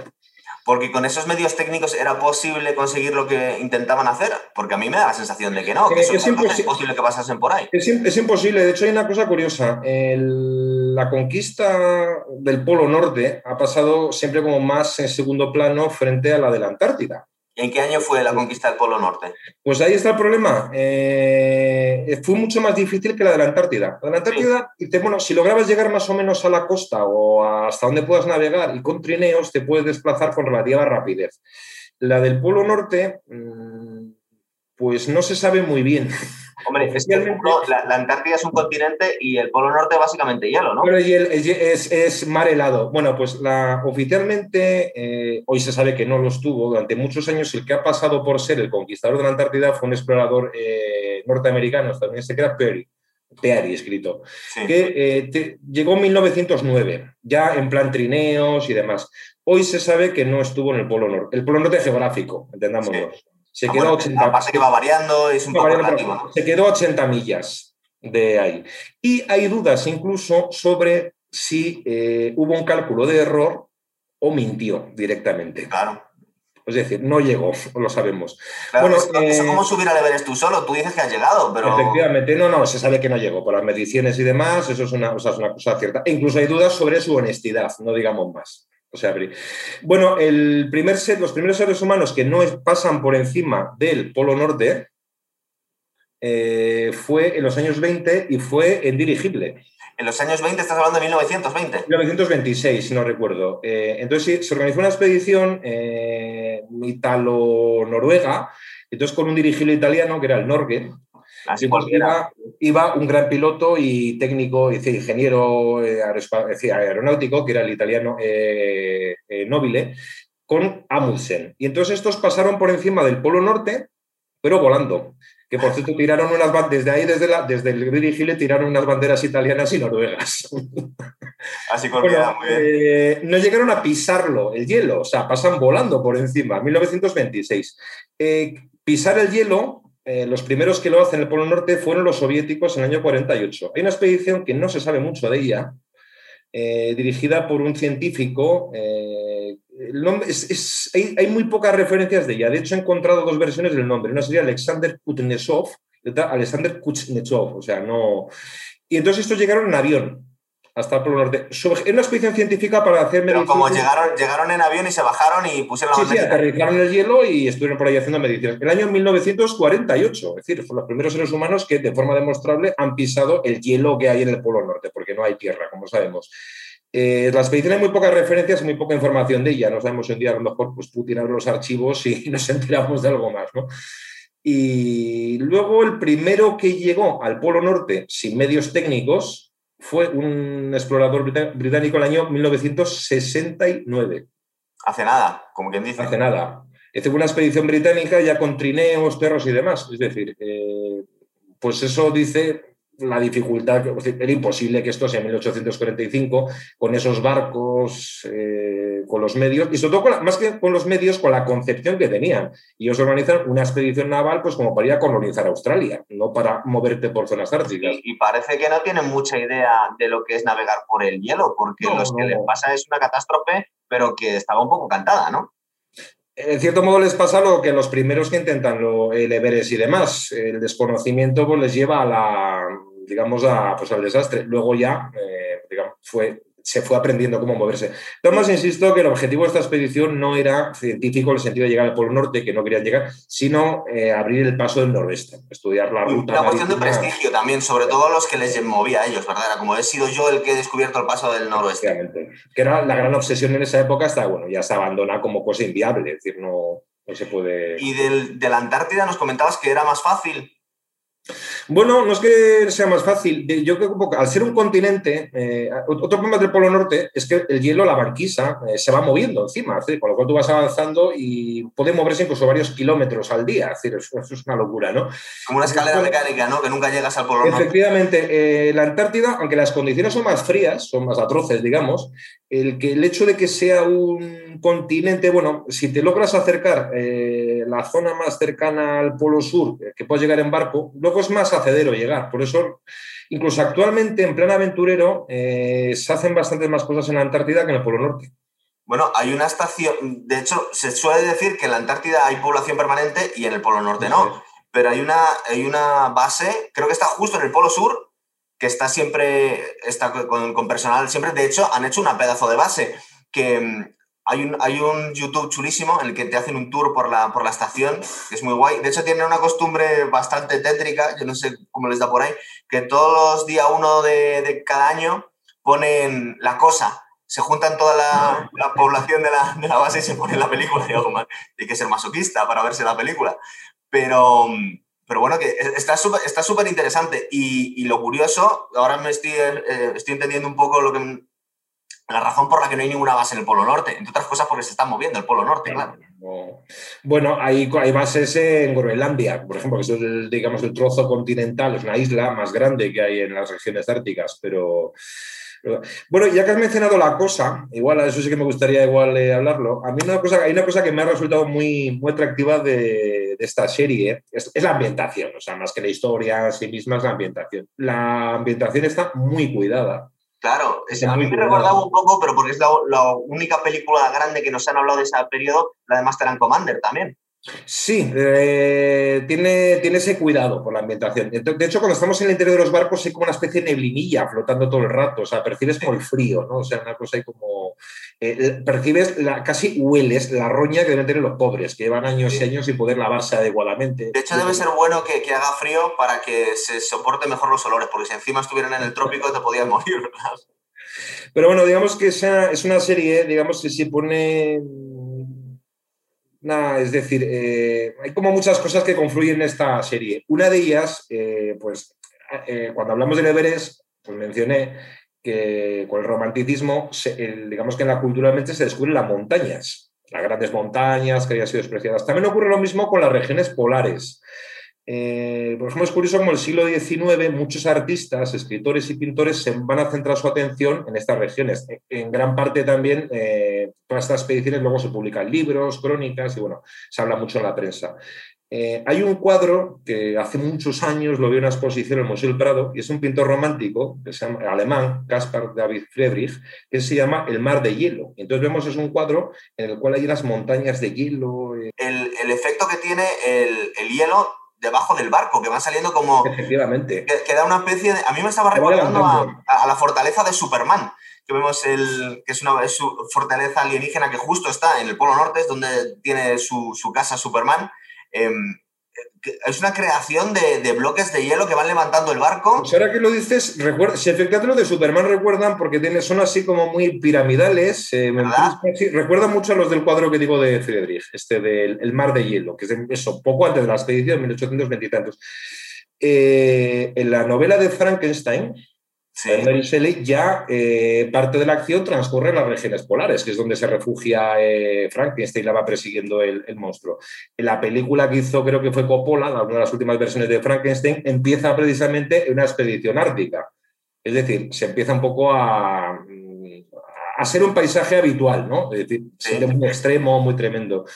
porque con esos medios técnicos era posible conseguir lo que intentaban hacer, porque a mí me da la sensación de que no, que es, es, imposible que pasasen por ahí. Es, imposible, de hecho hay una cosa curiosa, la conquista del Polo Norte ha pasado siempre como más en segundo plano frente a la de la Antártida. ¿En qué año fue la conquista del Polo Norte? Pues ahí está el problema. Eh, fue mucho más difícil que la de la Antártida. La de la Antártida, bueno, si lograbas llegar más o menos a la costa o hasta donde puedas navegar y con trineos, te puedes desplazar con relativa rapidez. La del Polo Norte, mm, Pues no se sabe muy bien. Hombre, especialmente la, Antártida es un continente y el Polo Norte básicamente hielo, ¿no? Pero es, mar helado. Bueno, pues la, oficialmente eh, hoy se sabe que no lo estuvo. Durante muchos años el que ha pasado por ser el conquistador de la Antártida fue un explorador eh, norteamericano, estadounidense, que era Perry. Peary escrito, que eh, llegó en 1909, ya en plan trineos y demás. Hoy se sabe que no estuvo en el Polo Norte, el Polo Norte geográfico, entendámoslo. Se quedó a 80, que va variando, es un poco Se quedó 80 millas de ahí. Y hay dudas incluso sobre si eh, hubo un cálculo de error o mintió directamente. Claro. Es decir, no llegó, lo sabemos. bueno, eh, ¿Cómo subir al Everest tú solo? Tú dices que has llegado, pero... Efectivamente, no, no, se sabe que no llegó. Por las mediciones y demás, eso es una, es una cosa cierta. E incluso hay dudas sobre su honestidad, no digamos más. O sea, bueno, el primer ser, los primeros seres humanos que no pasan por encima del Polo Norte eh, fue en los años 20 y fue en dirigible. En los años 20 estás hablando de 1920. 1926, si no recuerdo. Eh, entonces se organizó una expedición eh, italo-noruega, entonces con un dirigible italiano que era el Norge, Así iba, un gran piloto y técnico, ingeniero eh, aeronáutico, que era el italiano eh, eh, Nobile, con Amundsen. Y entonces estos pasaron por encima del Polo Norte, pero volando. Que por cierto tiraron unas desde ahí, desde, la, desde el dirigible, tiraron unas banderas italianas y noruegas. Así muy bien. no llegaron a pisarlo, el hielo, o sea, pasan volando por encima, 1926. pisar el hielo eh, los primeros que lo hacen en el Polo Norte fueron los soviéticos en el año 48. Hay una expedición que no se sabe mucho de ella, eh, dirigida por un científico. Eh, hay, muy pocas referencias de ella. De hecho, he encontrado dos versiones del nombre. Una sería Alexander Kuznetsov y otra Alexander Kuznetsov. O sea, no. Y entonces estos llegaron en avión hasta el Polo Norte. Es una expedición científica para hacer mediciones. como llegaron, llegaron en avión y se bajaron y pusieron la Sí, sí, aterrizaron el hielo y estuvieron por ahí haciendo mediciones. El año 1948, es decir, fueron los primeros seres humanos que de forma demostrable han pisado el hielo que hay en el Polo Norte, porque no hay tierra, como sabemos. Eh, la expedición hay muy pocas referencias muy poca información de ella. No sabemos si un día a lo mejor pues, Putin abre los archivos y nos enteramos de algo más, ¿no? Y luego el primero que llegó al Polo Norte sin medios técnicos fue un explorador británico el año 1969. Hace nada, como quien dice. Hace nada. Hizo una expedición británica ya con trineos, perros y demás. Es decir, eh, pues eso dice la dificultad, era imposible que esto sea en 1845, con esos barcos, eh, con los medios, y sobre todo más que con los medios, con la concepción que tenían. Y ellos organizan una expedición naval pues como para ir a colonizar Australia, no para moverte por zonas árticas. Y, parece que no tienen mucha idea de lo que es navegar por el hielo, porque lo que les pasa es una catástrofe, pero que estaba un poco cantada, ¿no? En cierto modo les pasa lo que los primeros que intentan lo, el Everest y demás. El desconocimiento pues, les lleva a la, digamos, a, pues, al desastre. Luego ya, eh, digamos, fue, se fue aprendiendo cómo moverse. Tomás, insisto que el objetivo de esta expedición no era científico en el sentido de llegar al Polo Norte, que no querían llegar, sino eh, abrir el paso del noroeste, estudiar la ruta. Una cuestión de prestigio también, sobre todo a los que les movía a ellos, ¿verdad? Era como he sido yo el que he descubierto el paso del noroeste. Que era la gran obsesión en esa época, hasta, bueno, ya se abandona como cosa inviable, es decir, no, no se puede... Y del, de la Antártida nos comentabas que era más fácil bueno, no es que sea más fácil. Yo creo que al ser un continente, eh, otro problema del Polo Norte es que el hielo, la banquisa, eh, se va moviendo encima, con lo cual tú vas avanzando y puede moverse incluso varios kilómetros al día. Es decir, eso, es una locura, ¿no? Como una escalera mecánica, ¿no? Que nunca llegas al Polo Norte. Efectivamente, eh, la Antártida, aunque las condiciones son más frías, son más atroces, digamos, el, que, el hecho de que sea un continente, bueno, si te logras acercar la zona más cercana al Polo Sur, que puedas llegar en barco, luego es más acceder o llegar. Por eso, incluso actualmente, en plan aventurero, eh, se hacen bastantes más cosas en la Antártida que en el Polo Norte. Bueno, hay una estación, de hecho, se suele decir que en la Antártida hay población permanente y en el Polo Norte no, pero hay una, hay una base, creo que está justo en el Polo Sur, que está siempre, está con, con personal siempre, de hecho, han hecho una pedazo de base que hay un, hay un YouTube chulísimo en el que te hacen un tour por la, por la estación, que es muy guay. De hecho, tienen una costumbre bastante tétrica, yo no sé cómo les da por ahí, que todos los días uno de, de cada año ponen la cosa. se juntan toda la, población de la, base y se pone la película. Y hay que ser masoquista para verse la película. Pero, pero bueno, que está súper está interesante. Y, lo curioso, ahora me estoy, eh, estoy entendiendo un poco lo que, la razón por la que no hay ninguna base en el Polo Norte, entre otras cosas porque se está moviendo el Polo Norte, claro. Bueno, hay, hay bases en Groenlandia, por ejemplo, que es el, digamos, el trozo continental, es una isla más grande que hay en las regiones árticas, pero... Bueno, ya que has mencionado la cosa, igual a eso sí que me gustaría igual eh, hablarlo. A mí una cosa, hay una cosa que me ha resultado muy, muy atractiva de, esta serie, es, es, la ambientación, o sea, más que la historia en sí misma es la ambientación. La ambientación está muy cuidada. Claro, a mí me recordaba un poco, pero porque es la, única película grande que nos han hablado de ese periodo, la de Master and Commander también. Sí, eh, tiene, tiene ese cuidado por la ambientación. De hecho, cuando estamos en el interior de los barcos hay como una especie de neblinilla flotando todo el rato, o sea, percibes como el frío, ¿no? O sea, una cosa ahí como... Eh, percibes, la, casi hueles la roña que deben tener los pobres, que llevan años y años sin poder lavarse adecuadamente. De hecho, debe ser bueno que, que, haga frío para que se soporte mejor los olores, porque si encima estuvieran en el trópico te podías morir, ¿verdad? Pero bueno, digamos que esa es una serie, digamos que se pone es decir, eh, hay como muchas cosas que confluyen en esta serie. Una de ellas, eh, pues eh, cuando hablamos de Everest, pues mencioné que con el romanticismo, digamos que en la cultura mente se descubren las montañas, las grandes montañas que habían sido despreciadas. También ocurre lo mismo con las regiones polares. Eh, por ejemplo, es curioso como el siglo XIX muchos artistas, escritores y pintores se van a centrar su atención en estas regiones. En gran parte también eh, todas estas expediciones luego se publican libros, crónicas y bueno, se habla mucho en la prensa. Eh, hay un cuadro que hace muchos años lo vi en una exposición en el Museo del Prado y es un pintor romántico que se llama, alemán, Caspar David Friedrich, que se llama El mar de hielo. Entonces vemos es un cuadro en el cual hay unas montañas de hielo. El, efecto que tiene el, el hielo debajo del barco, que van saliendo como... Efectivamente. Que, da una especie de... A mí me estaba recordando a, la fortaleza de Superman, que vemos el, que es una fortaleza alienígena que justo está en el Polo Norte, es donde tiene su, su casa Superman. Em, es una creación de, bloques de hielo que van levantando el barco. Pues ahora que lo dices, recuerda, si efectivamente los de Superman recuerdan, porque tiene, son así como muy piramidales, eh, recuerda mucho a los del cuadro que digo de Friedrich, este del el Mar de Hielo, que es eso, poco antes de la expedición, 1820 y tantos. Eh, en la novela de Frankenstein, Sí. Mary Shelley ya eh, parte de la acción transcurre en las regiones polares, que es donde se refugia eh, Frankenstein y la va persiguiendo el, monstruo. En la película que hizo, creo que fue Coppola, una de las últimas versiones de Frankenstein, empieza precisamente en una expedición ártica. Es decir, se empieza un poco a, a ser un paisaje habitual, ¿no? Es decir, muy extremo, muy tremendo.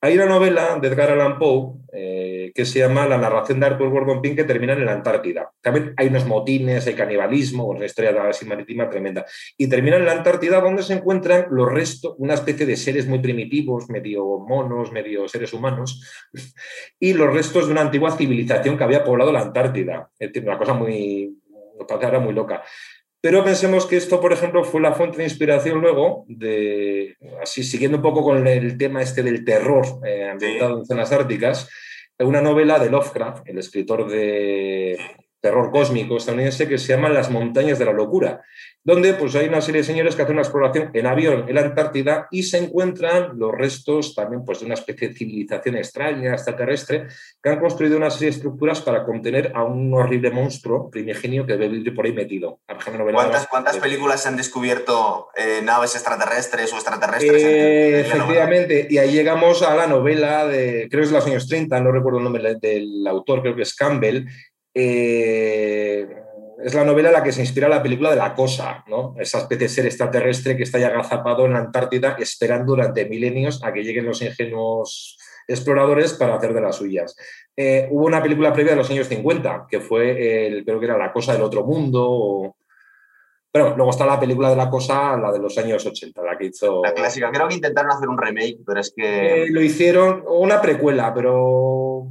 Hay una novela de Edgar Allan Poe eh, que se llama La narración de Arthur Gordon Pym que termina en la Antártida. También hay unos motines, hay canibalismo, una historia de marítima tremenda. Y termina en la Antártida donde se encuentran los restos, una especie de seres muy primitivos, medio monos, medio seres humanos, y los restos de una antigua civilización que había poblado la Antártida. Es una cosa muy, muy loca. Pero pensemos que esto, por ejemplo, fue la fuente de inspiración luego de, así siguiendo un poco con el tema este del terror eh, ambientado en zonas árticas, una novela de Lovecraft, el escritor de terror cósmico estadounidense, que se llama Las montañas de la locura, donde pues, hay una serie de señores que hacen una exploración en avión en la Antártida y se encuentran los restos también pues, de una especie de civilización extraña, extraterrestre, que han construido una serie de estructuras para contener a un horrible monstruo primigenio que debe vivir por ahí metido. ¿Cuántas, ¿cuántas películas se han descubierto eh, naves extraterrestres o extraterrestres? Eh, efectivamente, y ahí llegamos a la novela de, creo que es de los años 30, no recuerdo el nombre del autor, creo que es Campbell, eh, es la novela en la que se inspira la película de La Cosa, ¿no? esa especie de ser extraterrestre que está ya agazapado en la Antártida esperando durante milenios a que lleguen los ingenuos exploradores para hacer de las suyas. Eh, hubo una película previa de los años 50, que fue, el, creo que era La Cosa del Otro Mundo. Pero luego está la película de La Cosa, la de los años 80, la que hizo... La clásica. Creo que intentaron hacer un remake, pero es que... Eh, lo hicieron, o una precuela, pero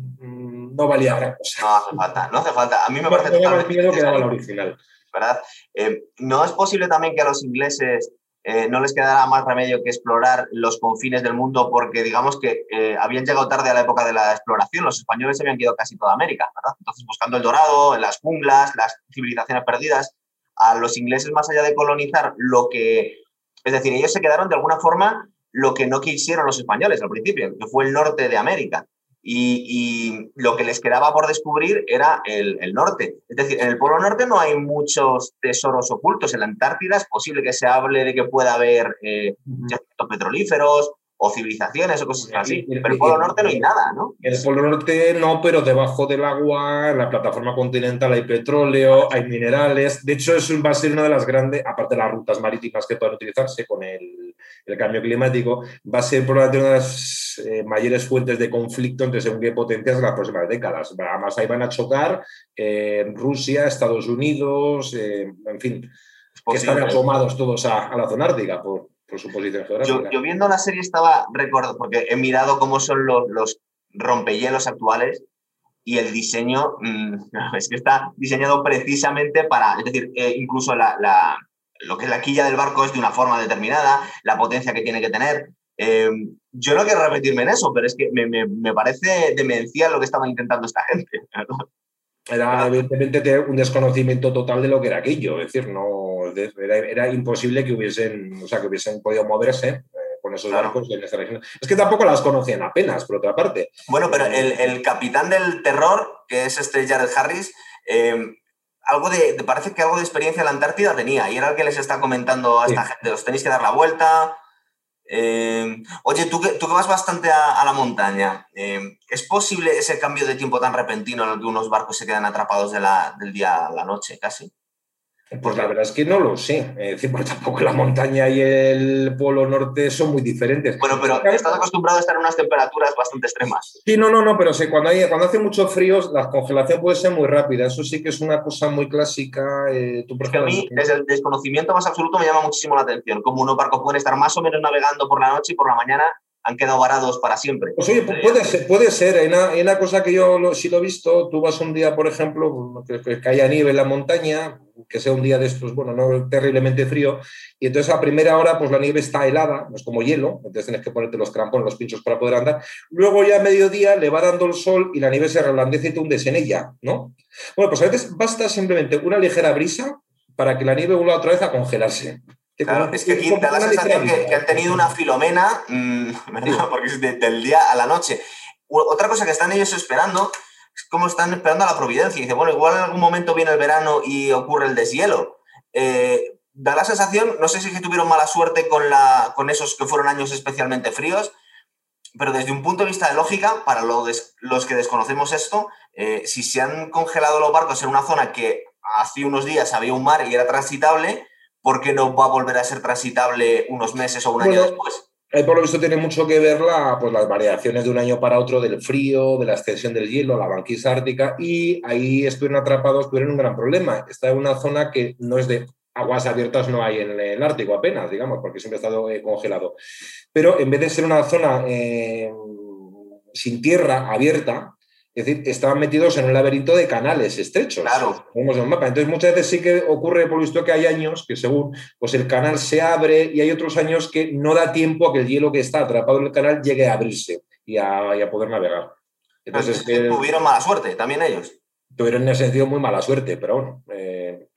no valía gran cosa. No hace falta, no hace falta. A mí me parece totalmente miedo que daba la original. ¿Verdad? Eh, ¿No es posible también que a los ingleses eh, no les quedara más remedio que explorar los confines del mundo porque digamos que eh, habían llegado tarde a la época de la exploración, los españoles se habían ido casi toda América, ¿verdad? Entonces buscando el dorado, en las junglas, las civilizaciones perdidas, a los ingleses más allá de colonizar lo que Es decir, ellos se quedaron de alguna forma lo que no quisieron los españoles al principio, que fue el norte de América. Y, lo que les quedaba por descubrir era el, norte. Es decir, en el Polo Norte no hay muchos tesoros ocultos. En la Antártida es posible que se hable de que pueda haber eh, petrolíferos o civilizaciones o cosas así. Pero en el Polo Norte no hay nada, ¿no? En el Polo Norte no, pero debajo del agua, en la plataforma continental hay petróleo, hay minerales. De hecho, eso va a ser una de las grandes, aparte de las rutas marítimas que pueden utilizarse con el, cambio climático, va a ser probablemente una de las eh, mayores fuentes de conflicto entre según qué potencias en las próximas décadas. Además, ahí van a chocar eh, Rusia, Estados Unidos, eh, en fin, que están asomados todos a, a la zona ártica por, por su posición geográfica. Yo, viendo la serie estaba recordando, porque he mirado cómo son los, los rompehielos actuales y el diseño mm, es que está diseñado precisamente para, es decir, eh, incluso la, la, lo que es la quilla del barco es de una forma determinada, la potencia que tiene que tener. Eh, yo no quiero repetirme en eso, pero es que me, me, me parece demencial lo que estaba intentando esta gente. Era evidentemente un desconocimiento total de lo que era aquello, es decir, no era, imposible que hubiesen, o sea, que hubiesen podido moverse eh, con esos barcos en esta región. Es que tampoco las conocían apenas, por otra parte. Bueno, pero el, capitán del terror, que es este Jared Harris, em, algo de, parece que algo de experiencia en la Antártida tenía, y era el que les está comentando a esta gente, os tenéis que dar la vuelta, Em, oye, tú que, tú que vas bastante a, la montaña, em, ¿es posible ese cambio de tiempo tan repentino en el que unos barcos se quedan atrapados de la, del día a la noche casi? Pues la verdad es que no lo sé. Es decir, porque tampoco la montaña y el polo norte son muy diferentes. Bueno, pero estás acostumbrado a estar en unas temperaturas bastante extremas. Sí, no, no, no, pero sí, cuando, hay, cuando hace mucho frío, la congelación puede ser muy rápida. Eso sí que es una cosa muy clásica. Eh, tú, a mí, desde el desconocimiento más absoluto, me llama muchísimo la atención. Como unos barcos pueden estar más o menos navegando por la noche y por la mañana han quedado varados para siempre. Pues oye, puede ser, puede ser. Hay una, cosa que yo sí lo he visto. Tú vas un día, por ejemplo, que, que haya nieve en la montaña, que sea un día de estos, bueno, no terriblemente frío, y entonces a primera hora pues la nieve está helada, no es como hielo, entonces tienes que ponerte los crampones, los pinchos para poder andar. Luego ya a mediodía le va dando el sol y la nieve se reblandece y te hundes en ella, ¿no? Bueno, pues a veces basta simplemente una ligera brisa para que la nieve vuelva otra vez a congelarse. Claro, es que aquí te da la sensación que, han tenido una filomena, mm, porque es del día a la noche. Otra cosa que están ellos esperando es como están esperando a la providencia. Y dice, bueno, igual en algún momento viene el verano y ocurre el deshielo. Eh, da la sensación, no sé si que tuvieron mala suerte con, la, con esos que fueron años especialmente fríos, pero desde un punto de vista de lógica, para los que desconocemos esto, eh, si se han congelado los barcos en una zona que hace unos días había un mar y era transitable, ¿por qué no va a volver a ser transitable unos meses o un año después? Ahí por lo visto tiene mucho que ver la, pues, las variaciones de un año para otro del frío, de la extensión del hielo, la banquisa ártica, y ahí estuvieron atrapados, tuvieron un gran problema. Está en una zona que no es de aguas abiertas, no hay en el Ártico apenas, digamos, porque siempre ha estado eh, congelado. Pero en vez de ser una zona eh, sin tierra abierta, es decir, estaban metidos en un laberinto de canales estrechos. Claro. Vemos en mapa. Entonces, muchas veces sí que ocurre, por visto, que hay años que según pues el canal se abre y hay otros años que no da tiempo a que el hielo que está atrapado en el canal llegue a abrirse y a, poder navegar. Entonces, tuvieron mala suerte, también ellos. Tuvieron en ese sentido muy mala suerte, pero bueno. Eh,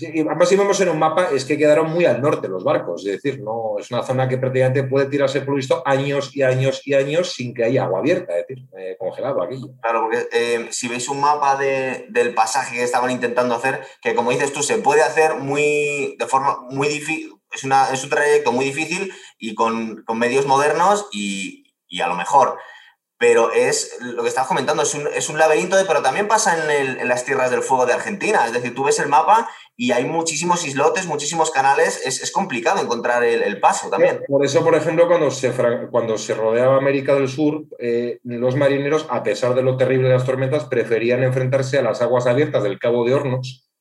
además, si vemos en un mapa, es que quedaron muy al norte los barcos, es decir, no es una zona que prácticamente puede tirarse por visto años y años y años sin que haya agua abierta, es decir, eh, congelado aquí. Claro, porque eh, si veis un mapa del pasaje que estaban intentando hacer, que como dices tú, se puede hacer muy de forma muy difícil, es, una, es un trayecto muy difícil y con, con medios modernos y, y a lo mejor pero es lo que estás comentando, es un, es un laberinto, de, pero también pasa en, en, las tierras del fuego de Argentina. Es decir, tú ves el mapa y hay muchísimos islotes, muchísimos canales, es, es complicado encontrar el, paso también. Por eso, por ejemplo, cuando se, cuando se rodeaba América del Sur, eh, los marineros, a pesar de lo terrible de las tormentas, preferían enfrentarse a las aguas abiertas del Cabo de Hornos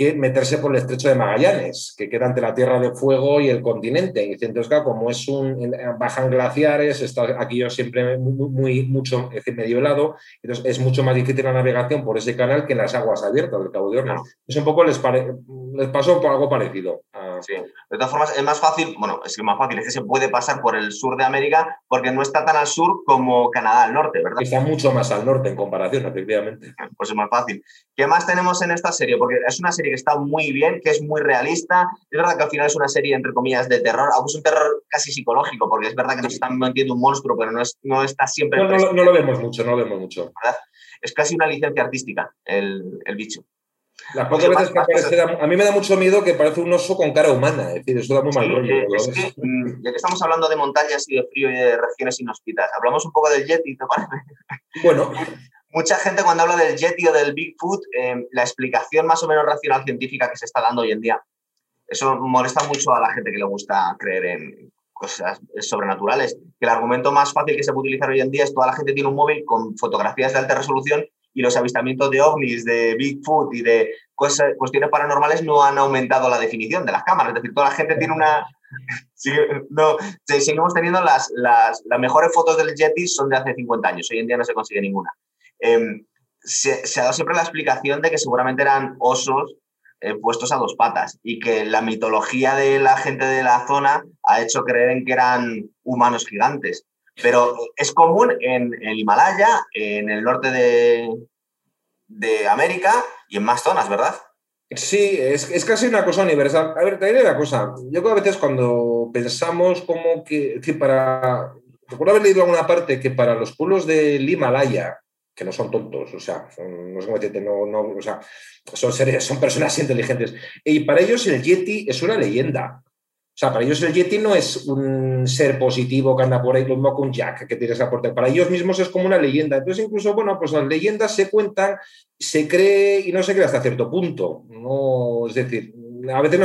que meterse por el estrecho de Magallanes, que queda entre la Tierra de Fuego y el continente. Y entonces, como es un, bajan glaciares, está aquí yo siempre muy, muy, mucho, es decir, medio helado, entonces es mucho más difícil la navegación por ese canal que en las aguas abiertas del Cabo de Hornos. Es un poco les, les pasó algo parecido. Sí. De todas formas, es más fácil, bueno, es que más fácil, es que se puede pasar por el sur de América porque no está tan al sur como Canadá al norte, ¿verdad? Está mucho más al norte en comparación, efectivamente. Pues es más fácil. ¿Qué más tenemos en esta serie? Porque es una serie que está muy bien, que es muy realista. Es verdad que al final es una serie, entre comillas, de terror, aunque es un terror casi psicológico, porque es verdad que nos están metiendo un monstruo, pero no, es, no está siempre. No, no, lo vemos mucho, no lo vemos mucho. Es casi una licencia artística el, el bicho. Las pocas veces que aparece, a mí me da mucho miedo que parece un oso con cara humana, es decir, eso da muy mal rollo. Mm, ya que estamos hablando de montañas y de frío y de regiones inhóspitas, hablamos un poco del Yeti, ¿te parece? Bueno. Mucha gente cuando habla del Yeti o del Bigfoot, eh, la explicación más o menos racional científica que se está dando hoy en día, eso molesta mucho a la gente que le gusta creer en cosas sobrenaturales. Que el argumento más fácil que se puede utilizar hoy en día es toda la gente tiene un móvil con fotografías de alta resolución y los avistamientos de ovnis, de Bigfoot y de cuestiones paranormales no han aumentado la definición de las cámaras. Es decir, toda la gente tiene una... no, seguimos teniendo las, las, las, mejores fotos del Yeti son de hace 50 años. Hoy en día no se consigue ninguna. Em, se, ha dado siempre la explicación de que seguramente eran osos eh, puestos a dos patas y que la mitología de la gente de la zona ha hecho creer en que eran humanos gigantes. Pero es común en el Himalaya, en el norte de, de América y en más zonas, ¿verdad? Sí, es, es, casi una cosa universal. A ver, te diré una cosa. Yo creo que a veces cuando pensamos como que, que para... Recuerdo haber leído alguna parte que para los pueblos del Himalaya, que no son tontos, o sea, son, no, no, no, o sea, son, seres, son personas inteligentes. Y para ellos el Yeti es una leyenda. O sea, para ellos el Yeti no es un ser positivo que anda por ahí, lo mismo que un Jack que tiene esa puerta. Para ellos mismos es como una leyenda. Entonces, incluso, bueno, pues las leyendas se cuentan, se cree y no se cree hasta cierto punto. No, es decir, a veces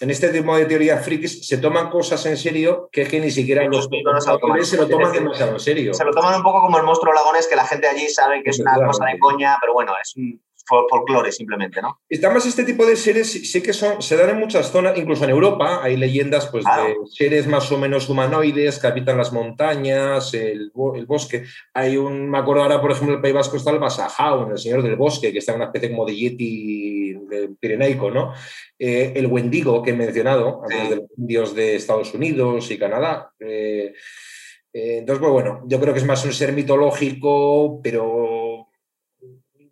en este tipo de teoría frikis se toman cosas en serio que, es que ni siquiera los, los se lo toman demasiado en serio. Se lo toman un poco como el monstruo lagones, que la gente allí sabe que es una cosa de coña, pero bueno, es un folclore simplemente, ¿no? Y además este tipo de seres sí que son, se dan en muchas zonas, incluso en Europa hay leyendas pues, de seres más o menos humanoides que habitan las montañas, el, el, bosque. Hay un, me acuerdo ahora, por ejemplo, el País Vasco está el Basajao, el Señor del Bosque, que está en una especie como de yeti pirenaico, ¿no? Eh, el Wendigo que he mencionado, de los indios de Estados Unidos y Canadá. Eh, eh, entonces, pues bueno, yo creo que es más un ser mitológico, pero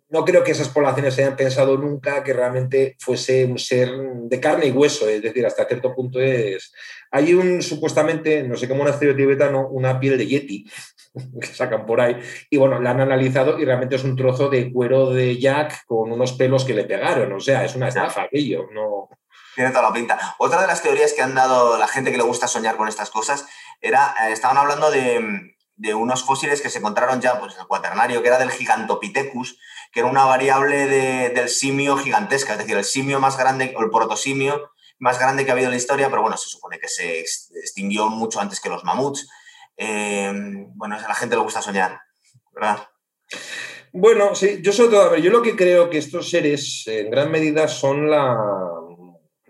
no creo que esas poblaciones hayan pensado nunca que realmente fuese un ser de carne y hueso, es decir, hasta cierto punto es... Hay un, supuestamente, no sé cómo monasterio tibetano, una piel de yeti que sacan por ahí, y bueno, la han analizado y realmente es un trozo de cuero de Jack con unos pelos que le pegaron, o sea, es una estafa aquello, no... Tiene toda la pinta. Otra de las teorías que han dado la gente que le gusta soñar con estas cosas era, eh, estaban hablando de, de unos fósiles que se encontraron ya pues, en el cuaternario, que era del Gigantopithecus, que era una variable del simio gigantesca, es decir, el simio más grande, o el protosimio más grande que ha habido en la historia, pero bueno, se supone que se extinguió mucho antes que los mamuts. Eh, bueno, a la gente le gusta soñar, ¿verdad? Bueno, sí, yo sobre todo, a ver, yo lo que creo que estos seres en gran medida son la,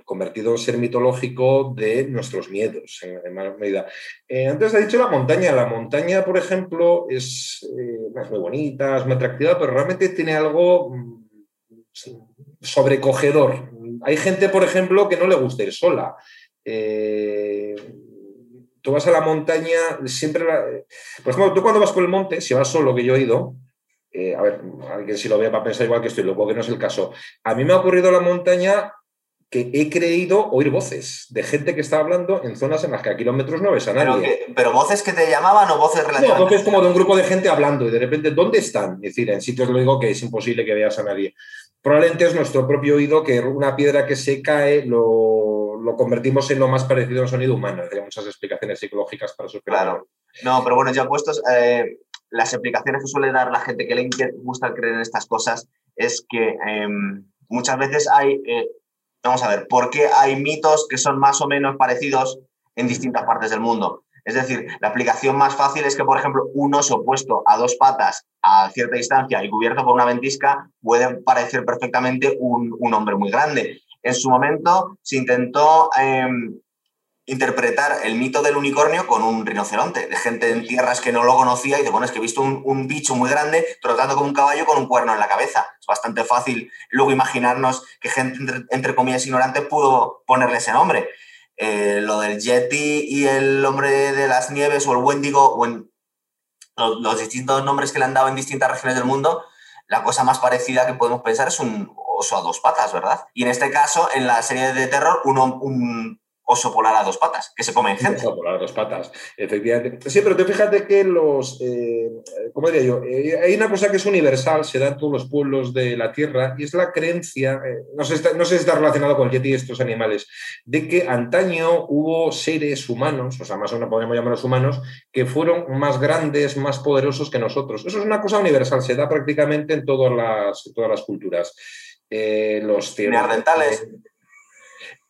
convertido en ser mitológico de nuestros miedos, en, medida. Eh, antes ha dicho la montaña. La montaña, por ejemplo, es, eh, muy bonita, es muy atractiva, pero realmente tiene algo mm, sobrecogedor. Hay gente, por ejemplo, que no le gusta ir sola. Eh, tú vas a la montaña, siempre... por ejemplo, tú cuando vas por el monte, si vas solo, que yo he ido, a ver, alguien si lo ve va a pensar igual que estoy loco, que no es el caso. A mí me ha ocurrido la montaña que he creído oír voces de gente que está hablando en zonas en las que a kilómetros no ves a nadie. Pero, voces que te llamaban o voces relacionadas. No, voces como de un grupo de gente hablando y de repente, ¿dónde están? Es decir, en sitios lo digo que es imposible que veas a nadie. Probablemente es nuestro propio oído que una piedra que se cae lo, lo convertimos en lo más parecido a un sonido humano. Hay muchas explicaciones psicológicas para su Claro. No, pero bueno, ya puestos, eh, las explicaciones que suele dar la gente que le gusta creer en estas cosas es que em, muchas veces hay eh, Vamos a ver, ¿por qué hay mitos que son más o menos parecidos en distintas partes del mundo? Es decir, la aplicación más fácil es que, por ejemplo, un oso puesto a dos patas a cierta distancia y cubierto por una ventisca puede parecer perfectamente un, hombre muy grande. En su momento se intentó em, interpretar el mito del unicornio con un rinoceronte, de gente en tierras que no lo conocía y de bueno, es que he visto un, bicho muy grande trotando como un caballo con un cuerno en la cabeza. Es bastante fácil luego imaginarnos que gente, entre, comillas, ignorante pudo ponerle ese nombre. Eh, lo del Yeti y el hombre de las nieves o el Wendigo, o los, distintos nombres que le han dado en distintas regiones del mundo, la cosa más parecida que podemos pensar es un oso a dos patas, ¿verdad? Y en este caso, en la serie de terror, un, oso polar a dos patas, que se come gente. Oso polar a dos patas, efectivamente. Sí, pero te fíjate que los, eh, ¿cómo diría yo? Eh, hay una cosa que es universal, se da en todos los pueblos de la Tierra, y es la creencia, eh, no, sé, no sé si está relacionado con el yeti y estos animales, de que antaño hubo seres humanos, o sea, más o menos podríamos llamarlos humanos, que fueron más grandes, más poderosos que nosotros. Eso es una cosa universal, se da prácticamente en todas las, todas las culturas. los neandertales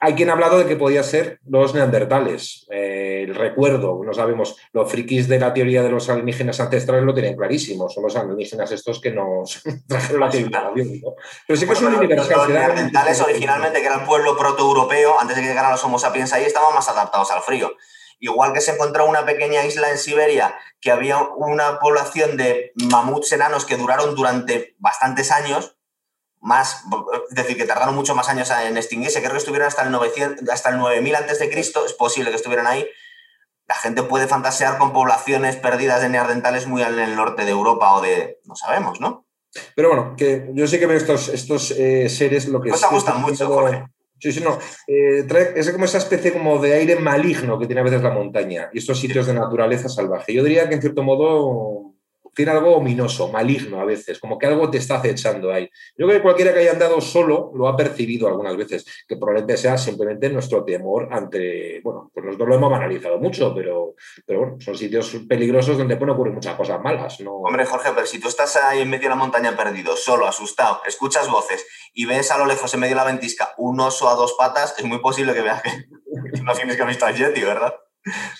hay quien ha hablado de que podía ser los neandertales. Eh, el recuerdo, no sabemos, los frikis de la teoría de los alienígenas ancestrales lo tienen clarísimo. Son los alienígenas estos que nos trajeron la civilización. Pero sí que son universal. Los neandertales originalmente, que era el pueblo protoeuropeo, antes de que llegaran los homo sapiens ahí, estaban más adaptados al frío. Igual que se encontró una pequeña isla en Siberia que había una población de mamuts enanos que duraron durante bastantes años, más, es decir, que tardaron mucho más años en extinguirse, creo que estuvieron hasta el, 900, hasta el 9000 antes de Cristo, es posible que estuvieran ahí. La gente puede fantasear con poblaciones perdidas de neandertales muy en el norte de Europa o de, no sabemos, ¿no? Pero bueno, que yo sé que veo estos, estos eh, seres lo que... Nos gustan mucho, Jorge. Sí, sí, no. Eh, es como esa especie como de aire maligno que tiene a veces la montaña y estos sitios de naturaleza salvaje. Yo diría que en cierto modo tiene algo ominoso, maligno a veces, como que algo te está acechando ahí. Yo creo que cualquiera que haya andado solo lo ha percibido algunas veces, que probablemente sea simplemente nuestro temor ante, bueno, pues nosotros lo hemos banalizado mucho, pero, pero bueno, son sitios peligrosos donde pueden ocurrir muchas cosas malas. ¿no? Hombre, Jorge, pero si tú estás ahí en medio de la montaña perdido, solo, asustado, escuchas voces y ves a lo lejos en medio de la ventisca un oso a dos patas, es muy posible que veas que no tienes que haber visto al Yeti, ¿verdad?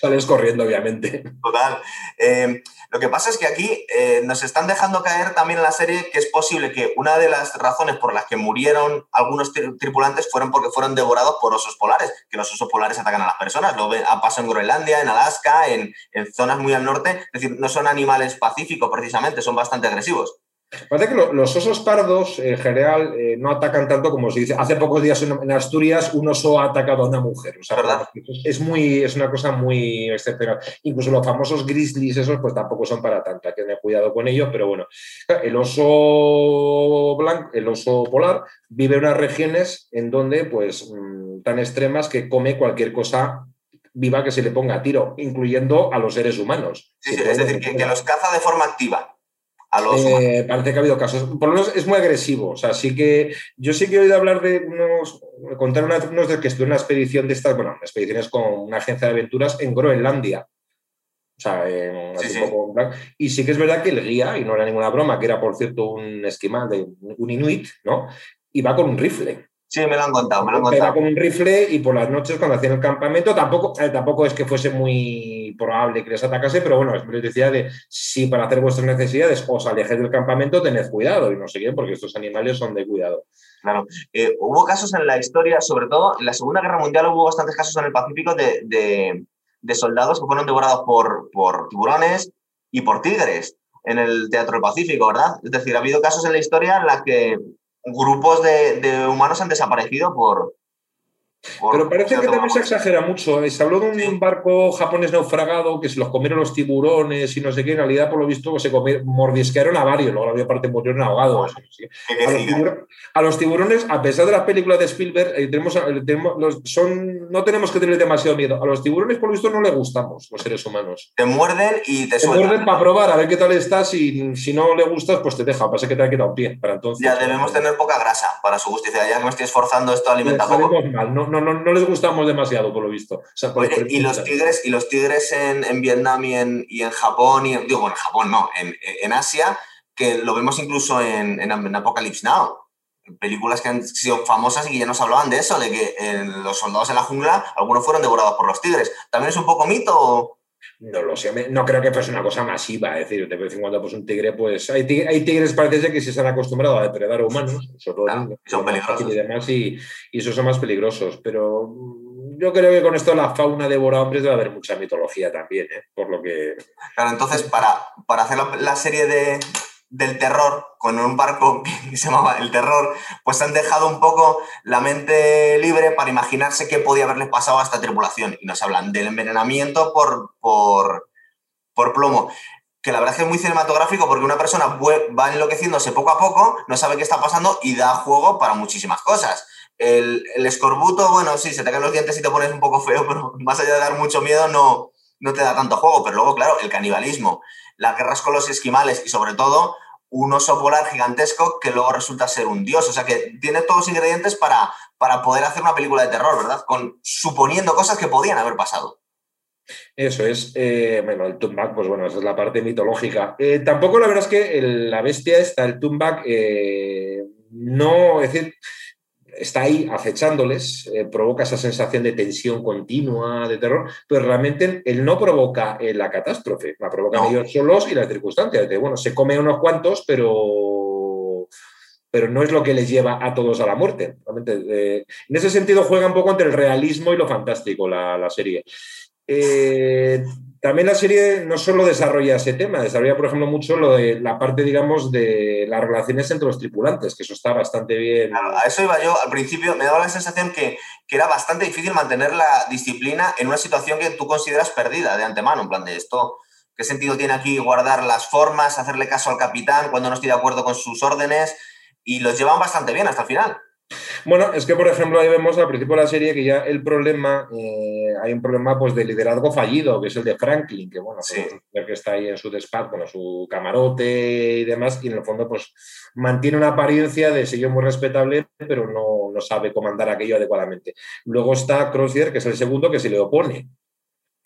Sales corriendo, obviamente. Total. Eh, lo que pasa es que aquí eh, nos están dejando caer también en la serie que es posible que una de las razones por las que murieron algunos tripulantes fueron porque fueron devorados por osos polares, que los osos polares atacan a las personas. Lo ha pasado en Groenlandia, en Alaska, en, en zonas muy al norte. Es decir, no son animales pacíficos precisamente, son bastante agresivos. Parece que los osos pardos en general eh, no atacan tanto como se dice. Hace pocos días en, Asturias un oso ha atacado a una mujer. ¿verdad? Es, muy, es una cosa muy excepcional. Incluso los famosos grizzlies, esos, pues tampoco son para tanto. Hay que tener cuidado con ellos, pero bueno. El oso blanco, el oso polar, vive en unas regiones en donde, pues, mm, tan extremas que come cualquier cosa viva que se le ponga a tiro, incluyendo a los seres humanos. es decir, que los caza de forma activa. Eh, parece que ha habido casos. Por lo menos es muy agresivo. O sea, sí que. Yo sí que he oído hablar de unos. Contar unos de que estuve en una expedición de estas, bueno, expediciones con una agencia de aventuras en Groenlandia. O sea, en y sí que es verdad que el guía, y no era ninguna broma, que era por cierto un esquimal, de un inuit, ¿no? Iba con un rifle. Sí, me lo han contado, me lo han contado. Era con un rifle y por las noches cuando hacían el campamento tampoco, eh, tampoco es que fuese muy probable que les atacase, pero bueno, es decía de si para hacer vuestras necesidades os alejéis del campamento, tened cuidado y no sé qué, porque estos animales son de cuidado. Claro. Eh, hubo casos en la historia, sobre todo en la Segunda Guerra Mundial hubo bastantes casos en el Pacífico de, de, soldados que fueron devorados por, por tiburones y por tigres en el Teatro del Pacífico, ¿verdad? Es decir, ha habido casos en la historia en los que grupos de, humanos han desaparecido por, pero parece que también se exagera mucho. Se habló de un barco japonés naufragado que se los comieron los tiburones y no sé qué. En realidad, por lo visto, se mordisquearon a varios. Luego la mayor parte murieron ahogados. A los, tiburones, a pesar de las películas de Spielberg, eh, tenemos, eh, tenemos son, no tenemos que tener demasiado miedo. A los tiburones, por lo visto, no le gustamos los seres humanos. Te muerden y te, te muerden para probar, a ver qué tal estás. Y si no le gustas, pues te deja. Pasa que te ha quedado un pie. Para entonces, ya debemos tener poca grasa para su justicia. Ya que me estoy esforzando, esto alimenta poco. no, no, les gustamos demasiado, por lo visto. y los tigres, y los tigres en, Vietnam y en, y en, Japón, y digo, bueno, en Japón no, en, Asia, que lo vemos incluso en, en, Apocalypse Now. Películas que han sido famosas y que ya nos hablaban de eso, de que los soldados en la jungla, algunos fueron devorados por los tigres. ¿También es un poco mito No lo sé, no creo que fuese una cosa masiva, es decir, de vez en cuando pues un tigre, pues hay tigres, hay tigres parece que se han acostumbrado a depredar humanos, son peligrosos. y demás, y, y, esos son más peligrosos, pero yo creo que con esto la fauna devora hombres debe haber mucha mitología también, ¿eh? por lo que... Claro, entonces para, para hacer la, serie de, del terror con un barco que se llamaba El Terror, pues han dejado un poco la mente libre para imaginarse qué podía haberles pasado a esta tripulación. Y nos hablan del envenenamiento por, por, por plomo que la verdad es que es muy cinematográfico porque una persona va enloqueciéndose poco a poco, no sabe qué está pasando y da juego para muchísimas cosas. El, escorbuto, bueno, sí, se te caen los dientes y te pones un poco feo, pero más allá de dar mucho miedo, no, no te da tanto juego. Pero luego, claro, el canibalismo, las guerras con los esquimales y sobre todo un oso polar gigantesco que luego resulta ser un dios. O sea que tiene todos los ingredientes para, para poder hacer una película de terror, ¿verdad? Con, suponiendo cosas que podían haber pasado. Eso es, eh, bueno, el Tumbak, pues bueno, esa es la parte mitológica. Eh, tampoco la verdad es que la bestia está, el Tumbak, eh, no, es decir, está ahí acechándoles, provoca esa sensación de tensión continua, de terror, pero realmente él no provoca la catástrofe, la provocan ellos solos y las circunstancias. De, bueno, se come unos cuantos, pero pero no es lo que les lleva a todos a la muerte. en ese sentido juega un poco entre el realismo y lo fantástico la, la serie. También la serie no solo desarrolla ese tema, desarrolla, por ejemplo, mucho lo de la parte, digamos, de las relaciones entre los tripulantes, que eso está bastante bien. a eso iba yo. Al principio me daba la sensación que, que, era bastante difícil mantener la disciplina en una situación que tú consideras perdida de antemano, en plan de esto. ¿Qué sentido tiene aquí guardar las formas, hacerle caso al capitán cuando no estoy de acuerdo con sus órdenes? Y los llevan bastante bien hasta el final. Bueno, es que por ejemplo ahí vemos al principio de la serie que ya el problema, eh, hay un problema pues de liderazgo fallido, que es el de Franklin, que bueno, pues, que está ahí en su despacho, con su camarote y demás, y en el fondo pues mantiene una apariencia de sello muy respetable, pero no, no sabe comandar aquello adecuadamente. Luego está Crozier, que es el segundo que se le opone,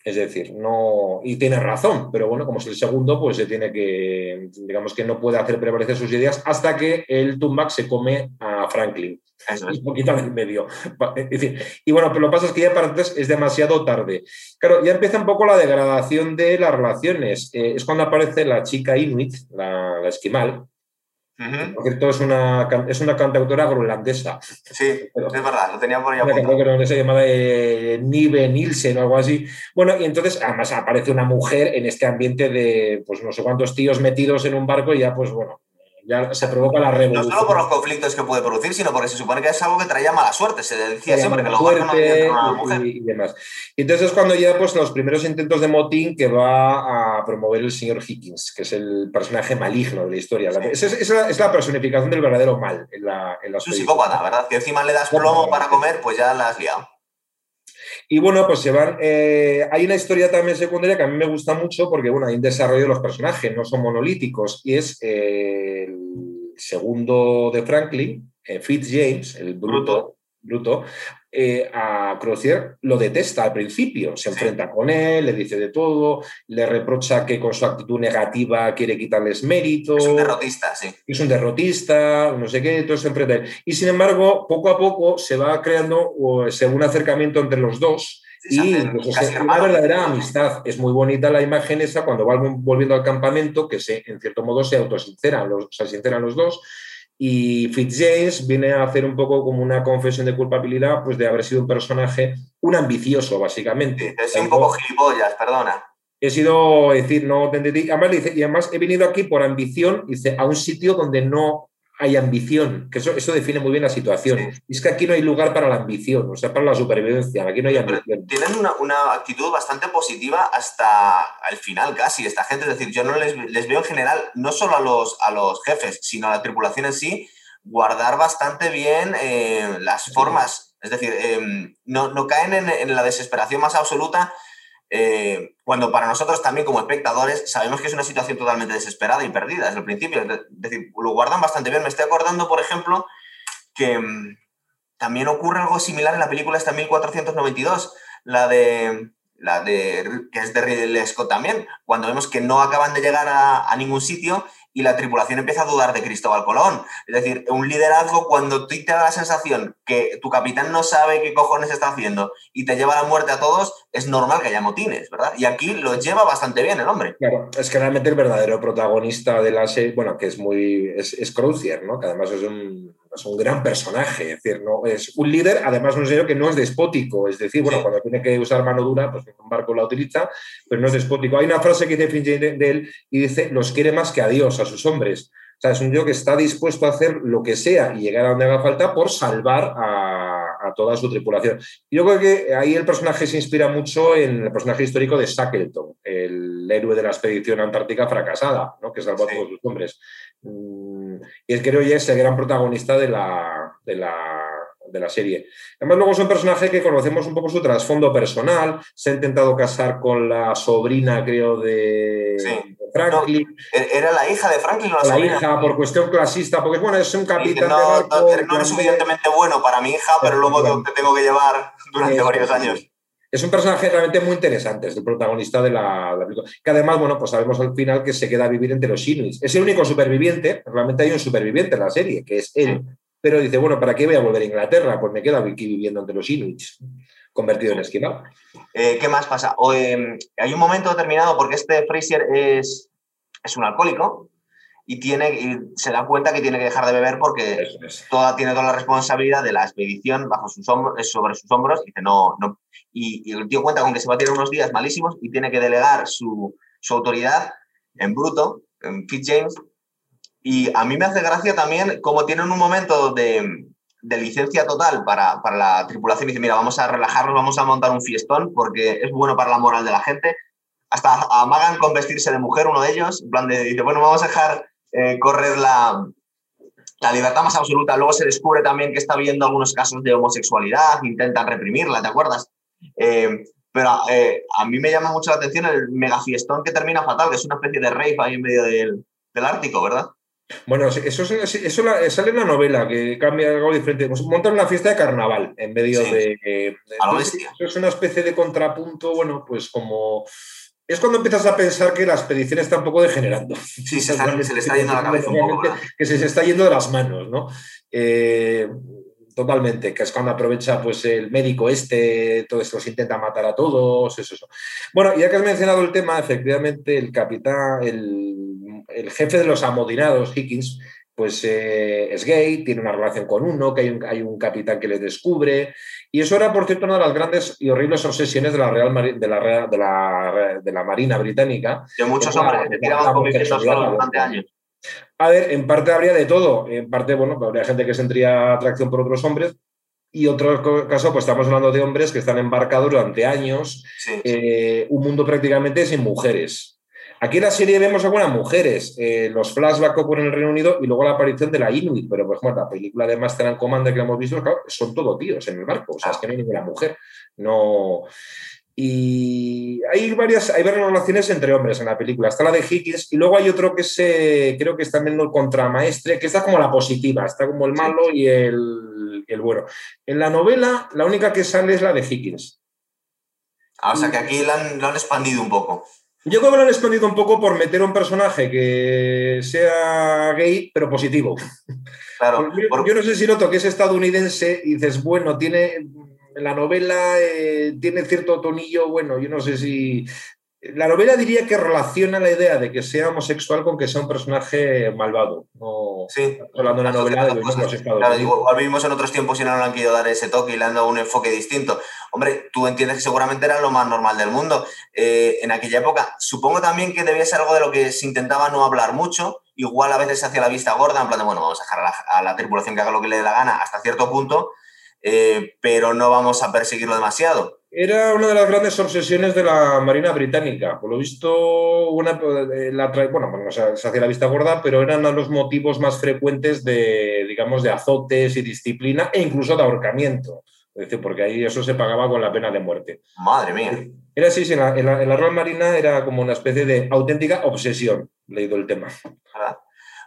es decir, no. Y tiene razón, pero bueno, como es el segundo, pues se tiene que. Digamos que no puede hacer prevalecer sus ideas hasta que el Tumbak se come a Franklin. Es un poquito en medio. y bueno, pero lo que pasa es que ya para entonces es demasiado tarde. Claro, ya empieza un poco la degradación de las relaciones. Eh, es cuando aparece la chica Inuit, la esquimal, porque es una, es una cantautora groenlandesa. Sí, es verdad, lo tenía por ahí Una cantautora llamada eh, Nive Nielsen o algo así. Bueno, y entonces además aparece una mujer en este ambiente de pues no sé cuántos tíos metidos en un barco y ya pues bueno, ya se provoca la revolución. No solo por los conflictos que puede producir, sino porque se supone que es algo que traía mala suerte. Se decía siempre que los barcos no una mujer. Y, demás. Y entonces es cuando ya pues, los primeros intentos de motín que va a promover el señor Higgins, que es el personaje maligno de la historia. Es, es, la, personificación del verdadero mal en la, en Es un psicópata, ¿verdad? Que encima le das plomo para comer, pues ya la has liado. Y bueno, pues se van. Eh, hay una historia también secundaria que a mí me gusta mucho porque, bueno, hay un desarrollo de los personajes, no son monolíticos. Y es eh, el segundo de Franklin, eh, Fitzjames, el bruto, bruto eh, a Crozier lo detesta al principio, se enfrenta con él, le dice de todo, le reprocha que con su actitud negativa quiere quitarles mérito. Es un derrotista, sí. Es un derrotista, no sé qué, todo se enfrenta Y sin embargo, poco a poco se va creando un acercamiento entre los dos. y una verdadera amistad. Es muy bonita la imagen esa cuando van volviendo al campamento, que se, en cierto modo se autosinceran, los, se sinceran los dos y Fitzjames viene a hacer un poco como una confesión de culpabilidad, pues de haber sido un personaje, un ambicioso, básicamente. Es un poco gilipollas, perdona. He sido, decir, no además, dice, y además he venido aquí por ambición, dice, a un sitio donde no hay ambición, que eso, eso define muy bien la situación. Es que aquí no hay lugar para la ambición, o sea, para la supervivencia, aquí no hay ambición. Tienen una, actitud bastante positiva hasta el final casi, esta gente, es decir, yo no les, veo en general, no solo a los, a los jefes, sino a la tripulación en sí, guardar bastante bien eh, las formas, es decir, em, no, no, caen en, en la desesperación más absoluta eh, cuando para nosotros también como espectadores sabemos que es una situación totalmente desesperada y perdida desde el principio. Es decir, lo guardan bastante bien. Me estoy acordando, por ejemplo, que mm, también ocurre algo similar en la película esta 1492, la de la de que es de Ridley Scott también, cuando vemos que no acaban de llegar a, a ningún sitio y la tripulación empieza a dudar de Cristóbal Colón. Es decir, un liderazgo cuando tú te da la sensación que tu capitán no sabe qué cojones está haciendo y te lleva la muerte a todos, es normal que haya motines, ¿verdad? Y aquí lo lleva bastante bien el hombre. Claro, es que realmente el verdadero protagonista de la serie, bueno, que es muy, es, es ¿no? Que además es un es un gran personaje, es decir, no, es un líder, además un señor que no es despótico, es decir, bueno, cuando tiene que usar mano dura, pues en un barco la utiliza, pero no es despótico. Hay una frase que dice Finch de él y dice, los quiere más que a Dios, a sus hombres. O sea, es un tío que está dispuesto a hacer lo que sea y llegar a donde haga falta por salvar a, toda su tripulación. Yo creo que ahí el personaje se inspira mucho en el personaje histórico de Shackleton, el héroe de la expedición antártica fracasada, ¿no? que salvó a todos sus hombres. Mm, y él creo que es el gran protagonista de la, de la de la serie. Además, luego es un personaje que conocemos un poco su trasfondo personal. Se ha intentado casar con la sobrina, creo, de, Franklin. E-, ¿Era la hija de Franklin o la, la hija, por cuestión clasista, porque bueno, es un capitán no, de barco, no, no, es suficientemente bueno para mi hija, pero luego te tengo que llevar durante varios años. Es un personaje realmente muy interesante, es el protagonista de la, película. Que además, bueno, pues sabemos al final que se queda a vivir entre los Inuits. Es el único superviviente, realmente hay un superviviente en la serie, que es él. Pero dice, bueno, ¿para qué voy a volver a Inglaterra? Pues me quedo aquí viviendo entre los Inuits, convertido en esquimal. Eh, ¿Qué más pasa? Em, hay un momento determinado, porque este Fraser es, es un alcohólico y, tiene, y se da cuenta que tiene que dejar de beber porque toda, tiene toda la responsabilidad de la expedición bajo sus hombros, sobre sus hombros. Y dice, no, no. Y, el tío cuenta con que se va a tirar unos días malísimos y tiene que delegar su, su autoridad en bruto, en Fitzjames, y a mí me hace gracia también como tienen un momento de, licencia total para, la tripulación y dice, mira, vamos a relajarnos, vamos a montar un fiestón porque es bueno para la moral de la gente. Hasta amagan con vestirse de mujer uno de ellos, en plan de, dice, bueno, vamos a dejar eh, correr la, la libertad más absoluta. Luego se descubre también que está habiendo algunos casos de homosexualidad, intentan reprimirla, ¿te acuerdas? Eh, pero eh, a mí me llama mucho la atención el megafiestón que termina fatal, que es una especie de rave ahí en medio del, del Ártico, ¿verdad? Bueno, eso, eso sale en la novela, que cambia algo diferente. Pues montan una fiesta de carnaval en medio de... eso es una especie de contrapunto, bueno, pues como... Es cuando empiezas a pensar que la expedición está un poco degenerando. Sí, se, le está yendo la cabeza un poco. Que se, se está yendo de las manos, ¿no? Eh, totalmente, que es cuando aprovecha pues el médico este, todo esto se intenta matar a todos, eso, eso. Bueno, ya que has mencionado el tema, efectivamente el capitán, el el jefe de los amodinados, Higgins, pues eh, es gay, tiene una relación con uno, que hay un, hay un, capitán que le descubre. Y eso era, por cierto, una de las grandes y horribles obsesiones de la, Real de la, de la, de la Marina Británica. De muchos hombres que tiraban durante años. A ver, en parte habría de todo. En parte, bueno, habría gente que sentiría atracción por otros hombres, y otro caso, pues estamos hablando de hombres que están embarcados durante años, eh, un mundo prácticamente sin mujeres. Aquí en la serie vemos algunas mujeres, eh, los flashbacks que ocurren en el Reino Unido y luego la aparición de la Inuit, pero por ejemplo la película de Master and Commander que hemos visto, son todo tíos en el barco, o sea, es que no hay ninguna mujer. No... Y hay varias, hay varias relaciones entre hombres en la película. Está la de Higgins y luego hay otro que se, creo que es también el contramaestre, que está como la positiva, está como el malo y el, el bueno. En la novela, la única que sale es la de Higgins. Ah, o sea que aquí lo han expandido un poco. Yo creo que lo han escondido un poco por meter un personaje que sea gay, pero positivo. Claro, yo, no sé si noto que es estadounidense y dices, bueno, tiene. La novela eh, tiene cierto tonillo, bueno, yo no sé si la novela diría que relaciona la idea de que sea homosexual con que sea un personaje malvado. No, sí. Hablando de la novela de los Estados claro, igual vivimos en otros tiempos y no le han querido dar ese toque y le han dado un enfoque distinto. Hombre, tú entiendes que seguramente era lo más normal del mundo eh, en aquella época. Supongo también que debía ser algo de lo que se intentaba no hablar mucho. Igual a veces se hacía la vista gorda, en plan de, bueno, vamos a dejar a la, a la tripulación que haga lo que le dé la gana hasta cierto punto, eh, pero no vamos a perseguirlo demasiado. Era una de las grandes obsesiones de la Marina Británica. Por lo visto, una, eh, la, bueno, bueno se, hacía la vista gorda, pero eran los motivos más frecuentes de, digamos, de azotes y disciplina e incluso de ahorcamiento. Es decir, porque ahí eso se pagaba con la pena de muerte. Madre mía. Era así, en la, en la, Royal Marina era como una especie de auténtica obsesión, leído el tema.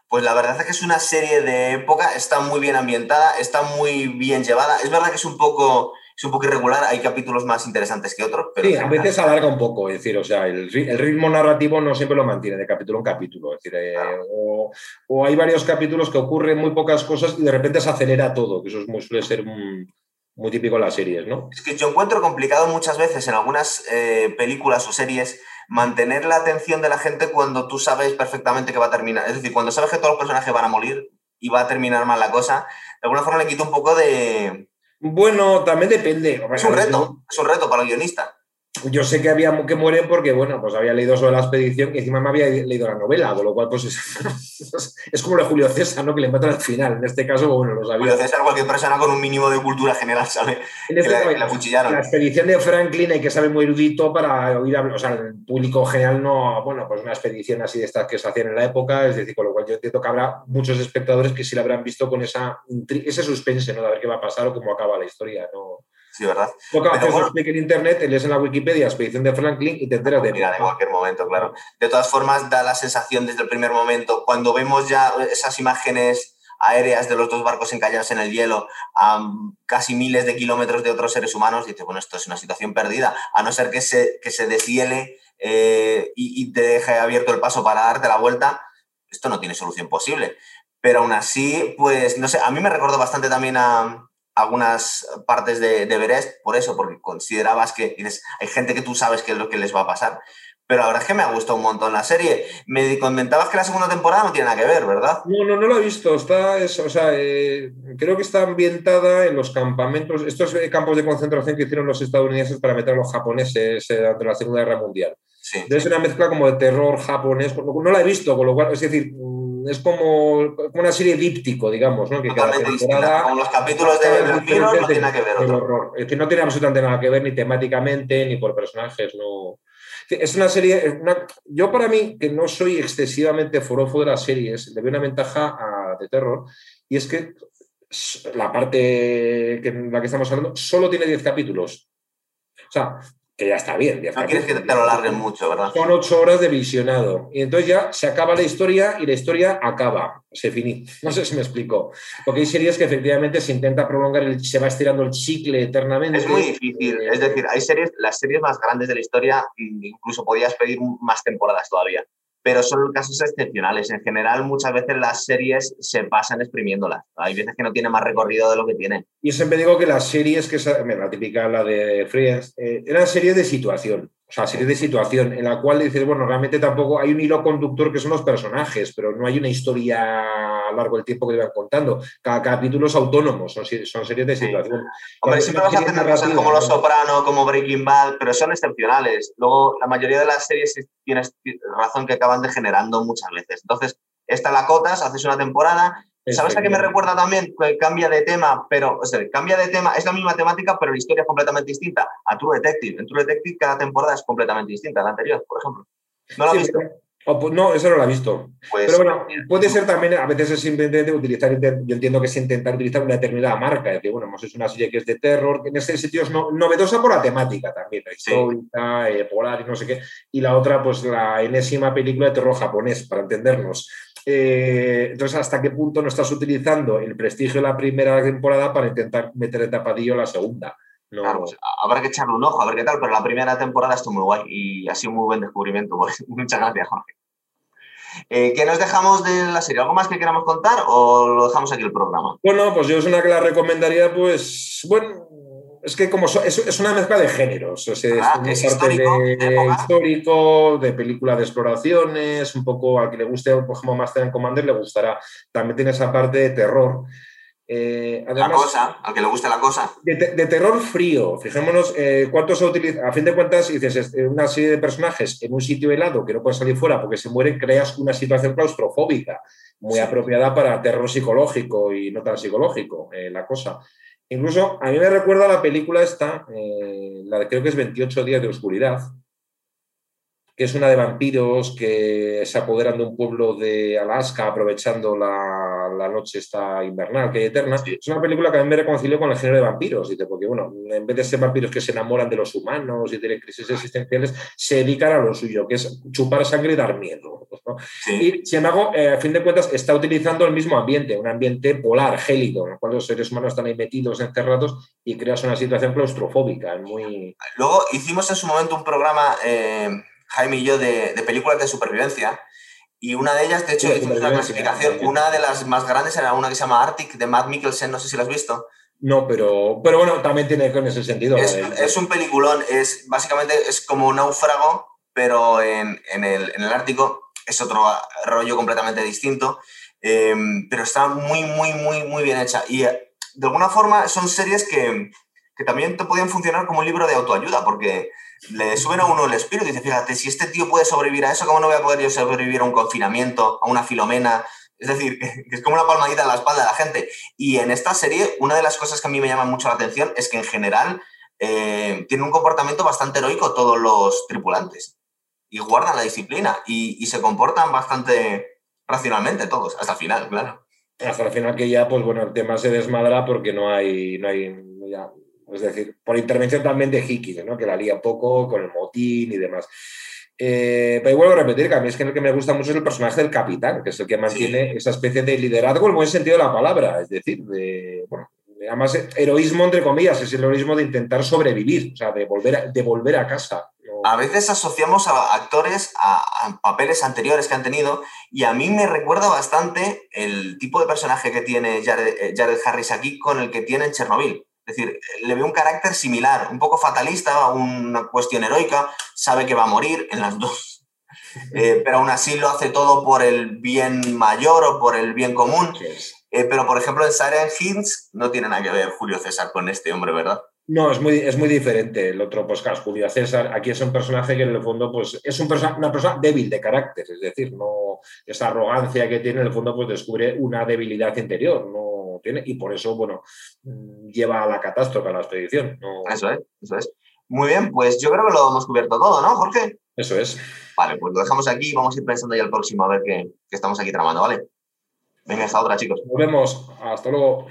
Pues la verdad es que es una serie de época, está muy bien ambientada, está muy bien llevada. Es verdad que es un poco es un poco irregular, hay capítulos más interesantes que otros. Pero sí, a veces alarga un poco, es decir, o sea, el, ritmo narrativo no siempre lo mantiene de capítulo en capítulo, es decir, eh, o, hay varios capítulos que ocurren muy pocas cosas y de repente se acelera todo, que eso es muy, suele ser muy típico en las series, ¿no? Es que yo encuentro complicado muchas veces en algunas eh, películas o series mantener la atención de la gente cuando tú sabes perfectamente que va a terminar. Es decir, cuando sabes que todos los personajes van a morir, iba a terminar mal la cosa, de alguna forma le quito un poco de... Bueno, también depende. Es un reto, es un reto para el guionista yo sé que había que mueren porque, bueno, pues había leído sobre la expedición y encima me había leído la novela, con lo cual, pues es, como lo de Julio César, ¿no? Que le matan al final. En este caso, bueno, lo sabía. Julio César, cualquier persona con un mínimo de cultura general sabe en este que la, cuchillaron. La expedición de Franklin hay que saber muy erudito para oír hablar, o sea, el público general no, bueno, pues una expedición así de estas que se hacían en la época, es decir, con lo cual yo entiendo que habrá muchos espectadores que sí la habrán visto con esa, ese suspense, ¿no? De ver qué va a pasar o cómo acaba la historia, ¿no? Sí, ¿verdad? Toca hacer bueno, en internet, lees en la Wikipedia Expedición de Franklin y te enteras de... Mira, en cualquier momento, claro. De todas formas, da la sensación desde el primer momento, cuando vemos ya esas imágenes aéreas de los dos barcos encallados en el hielo a casi miles de kilómetros de otros seres humanos, dice, bueno, esto es una situación perdida, a no ser que se, que se deshiele eh, y, y te deje abierto el paso para darte la vuelta, esto no tiene solución posible. Pero aún así, pues, no sé, a mí me recordó bastante también a, algunas partes de, de Berest, por eso, porque considerabas que hay gente que tú sabes qué es lo que les va a pasar. Pero la verdad es que me ha gustado un montón la serie. Me comentabas que la segunda temporada no tiene nada que ver, ¿verdad? No, no, no la he visto. Está, o sea, eh, creo que está ambientada en los campamentos, estos campos de concentración que hicieron los estadounidenses para meter a los japoneses eh, durante la Segunda Guerra Mundial. Sí. Es una mezcla como de terror japonés. No la he visto, con lo cual, es decir, es como, una serie díptico, digamos, ¿no? Que Totalmente distinta. Con los capítulos de Vampiro no tiene nada que ver. Horror. Es que no tiene absolutamente nada que ver ni temáticamente ni por personajes, no. Es una serie, yo para mí, que no soy excesivamente forofo de las series, le veo una ventaja a, de terror, y es que la parte que, en la que estamos hablando solo tiene 10 capítulos. O sea, que ya está bien. no quieres que te lo alarguen mucho, ¿verdad? Son ocho horas de visionado. Y entonces ya se acaba la historia y la historia acaba, se finí. No sé si me explico. Porque hay series que efectivamente se intenta prolongar, se va estirando el chicle eternamente. Es muy difícil. Es decir, hay series, las series más grandes de la historia, incluso podías pedir más temporadas todavía pero son casos excepcionales. En general, muchas veces las series se pasan exprimiéndolas. Hay veces que no tiene más recorrido de lo que tiene. Y siempre digo que las series, que la típica, la de Friends, eh, eran series de situación. O sea, series de situación en la cual dices, bueno, realmente tampoco hay un hilo conductor que son los personajes, pero no hay una historia a lo largo del tiempo que te van contando. Cada capítulo es autónomo, son, son series de situación. Hombre, siempre vas a tener cosas como Los Soprano, como Breaking Bad, pero son excepcionales. Luego, la mayoría de las series tienes razón que acaban degenerando muchas veces. Entonces, esta la cotas, haces una temporada ¿Sabes a qué me recuerda también? Que cambia de tema, pero, o sea, cambia de tema, es la misma temática, pero la historia es completamente distinta. A True Detective. En True Detective cada temporada es completamente distinta a la anterior, por ejemplo. ¿No la has visto? no, eso no lo he visto. Pues, pero bueno, puede ser también, a veces es simplemente utilizar, yo entiendo que es intentar utilizar una determinada marca, es decir, bueno, pues es una serie que es de terror, en ese sentido es novedosa por la temática también, la histórica, eh, polar y no sé qué, y la otra, pues la enésima película de terror japonés, para entendernos. Eh, entonces, ¿hasta qué punto no estás utilizando el prestigio de la primera temporada para intentar meter de tapadillo la segunda? Claro, pues, habrá que echarle un ojo a ver qué tal, pero la primera temporada estuvo muy guay y ha sido un muy buen descubrimiento. Pues, muchas gracias, Jorge. Eh, ¿Qué nos dejamos de la serie? ¿Algo más que queramos contar o lo dejamos aquí el programa? Bueno, pues yo es una que la recomendaría, pues, bueno, es que como es, una mezcla de géneros, es, ah, es histórico, de, histórico, de película de exploraciones, un poco al que le guste, por ejemplo, Master Commander le gustará. También tiene esa parte de terror. Eh, la cosa, al que le guste la cosa. De, terror frío. Fijémonos eh, cuánto se utiliza. A fin de cuentas, dices, una serie de personajes en un sitio helado que no pueden salir fuera porque se mueren, creas una situación claustrofóbica muy apropiada para terror psicológico y no tan psicológico, eh, la cosa. Incluso a mí me recuerda la película esta, eh, la de creo que es 28 días de oscuridad, que es una de vampiros que se apoderan de un pueblo de Alaska aprovechando la, la noche esta invernal que hay eterna. Es una película que a mí me reconcilió con el género de vampiros, porque bueno, en vez de ser vampiros que se enamoran de los humanos y tienen crisis existenciales, se dedican a lo suyo, que es chupar sangre y dar miedo. Y sin embargo, eh, a fin de cuentas, está utilizando el mismo ambiente, un ambiente polar, gélido, en el cual los seres humanos están ahí metidos, encerrados y creas una situación claustrofóbica. Muy... Luego hicimos en su momento un programa... Eh Jaime y yo, de, películas de supervivencia. Y una de ellas, de hecho, hicimos una clasificación. Una de las más grandes era una que se llama Arctic, de Matt Mikkelsen, no sé si lo has visto. No, pero, pero bueno, también tiene con ese sentido. Es, un peliculón, es básicamente es como un náufrago, pero en, el, Ártico es otro rollo completamente distinto. em, pero está muy, muy, muy, muy bien hecha. Y de alguna forma son series que, que también te podían funcionar como un libro de autoayuda, porque le suben a uno el espíritu y dice, fíjate, si este tío puede sobrevivir a eso, ¿cómo no voy a poder yo sobrevivir a un confinamiento, a una filomena? Es decir, que es como una palmadita en la espalda de la gente. Y en esta serie, una de las cosas que a mí me llama mucho la atención es que en general eh, tienen un comportamiento bastante heroico todos los tripulantes. Y guardan la disciplina y, se comportan bastante racionalmente todos, hasta el final, claro. Hasta el final que ya, pues bueno, el tema se desmadra porque no hay, no hay es decir, por intervención también de Hickey, ¿no? que la lía poco con el motín y demás. Eh, pero vuelvo a repetir que a mí es que el que me gusta mucho es el personaje del capitán, que es el que mantiene esa especie de liderazgo en el buen sentido de la palabra, es decir, de, bueno, además heroísmo entre comillas, es el heroísmo de intentar sobrevivir, o sea, de volver a, de volver a casa. A veces asociamos a actores a, papeles anteriores que han tenido y a mí me recuerda bastante el tipo de personaje que tiene Jared, eh, Jared Harris aquí con el que tiene en Chernobyl. Es decir, le veo un carácter similar, un poco fatalista, una cuestión heroica, sabe que va a morir en las dos, eh, pero aún así lo hace todo por el bien mayor o por el bien común. Eh, pero, por ejemplo, en Siren Hints no tiene nada que ver Julio César con este hombre, ¿verdad? No, es muy, es muy diferente el otro podcast, Julio César. Aquí es un personaje que en el fondo pues, es un una persona débil de carácter, es decir, no esa arrogancia que tiene en el fondo pues descubre una debilidad interior, no tiene, y por eso, bueno, mm, lleva a la catástrofe a la expedición. Eso es, eso es. Muy bien, pues yo creo que lo hemos cubierto todo, ¿no, Jorge? Eso es. Vale, pues lo dejamos aquí y vamos a ir pensando ya el próximo a ver qué, qué estamos aquí tramando, ¿vale? Venga, hasta otra, chicos. Nos vemos. Hasta luego.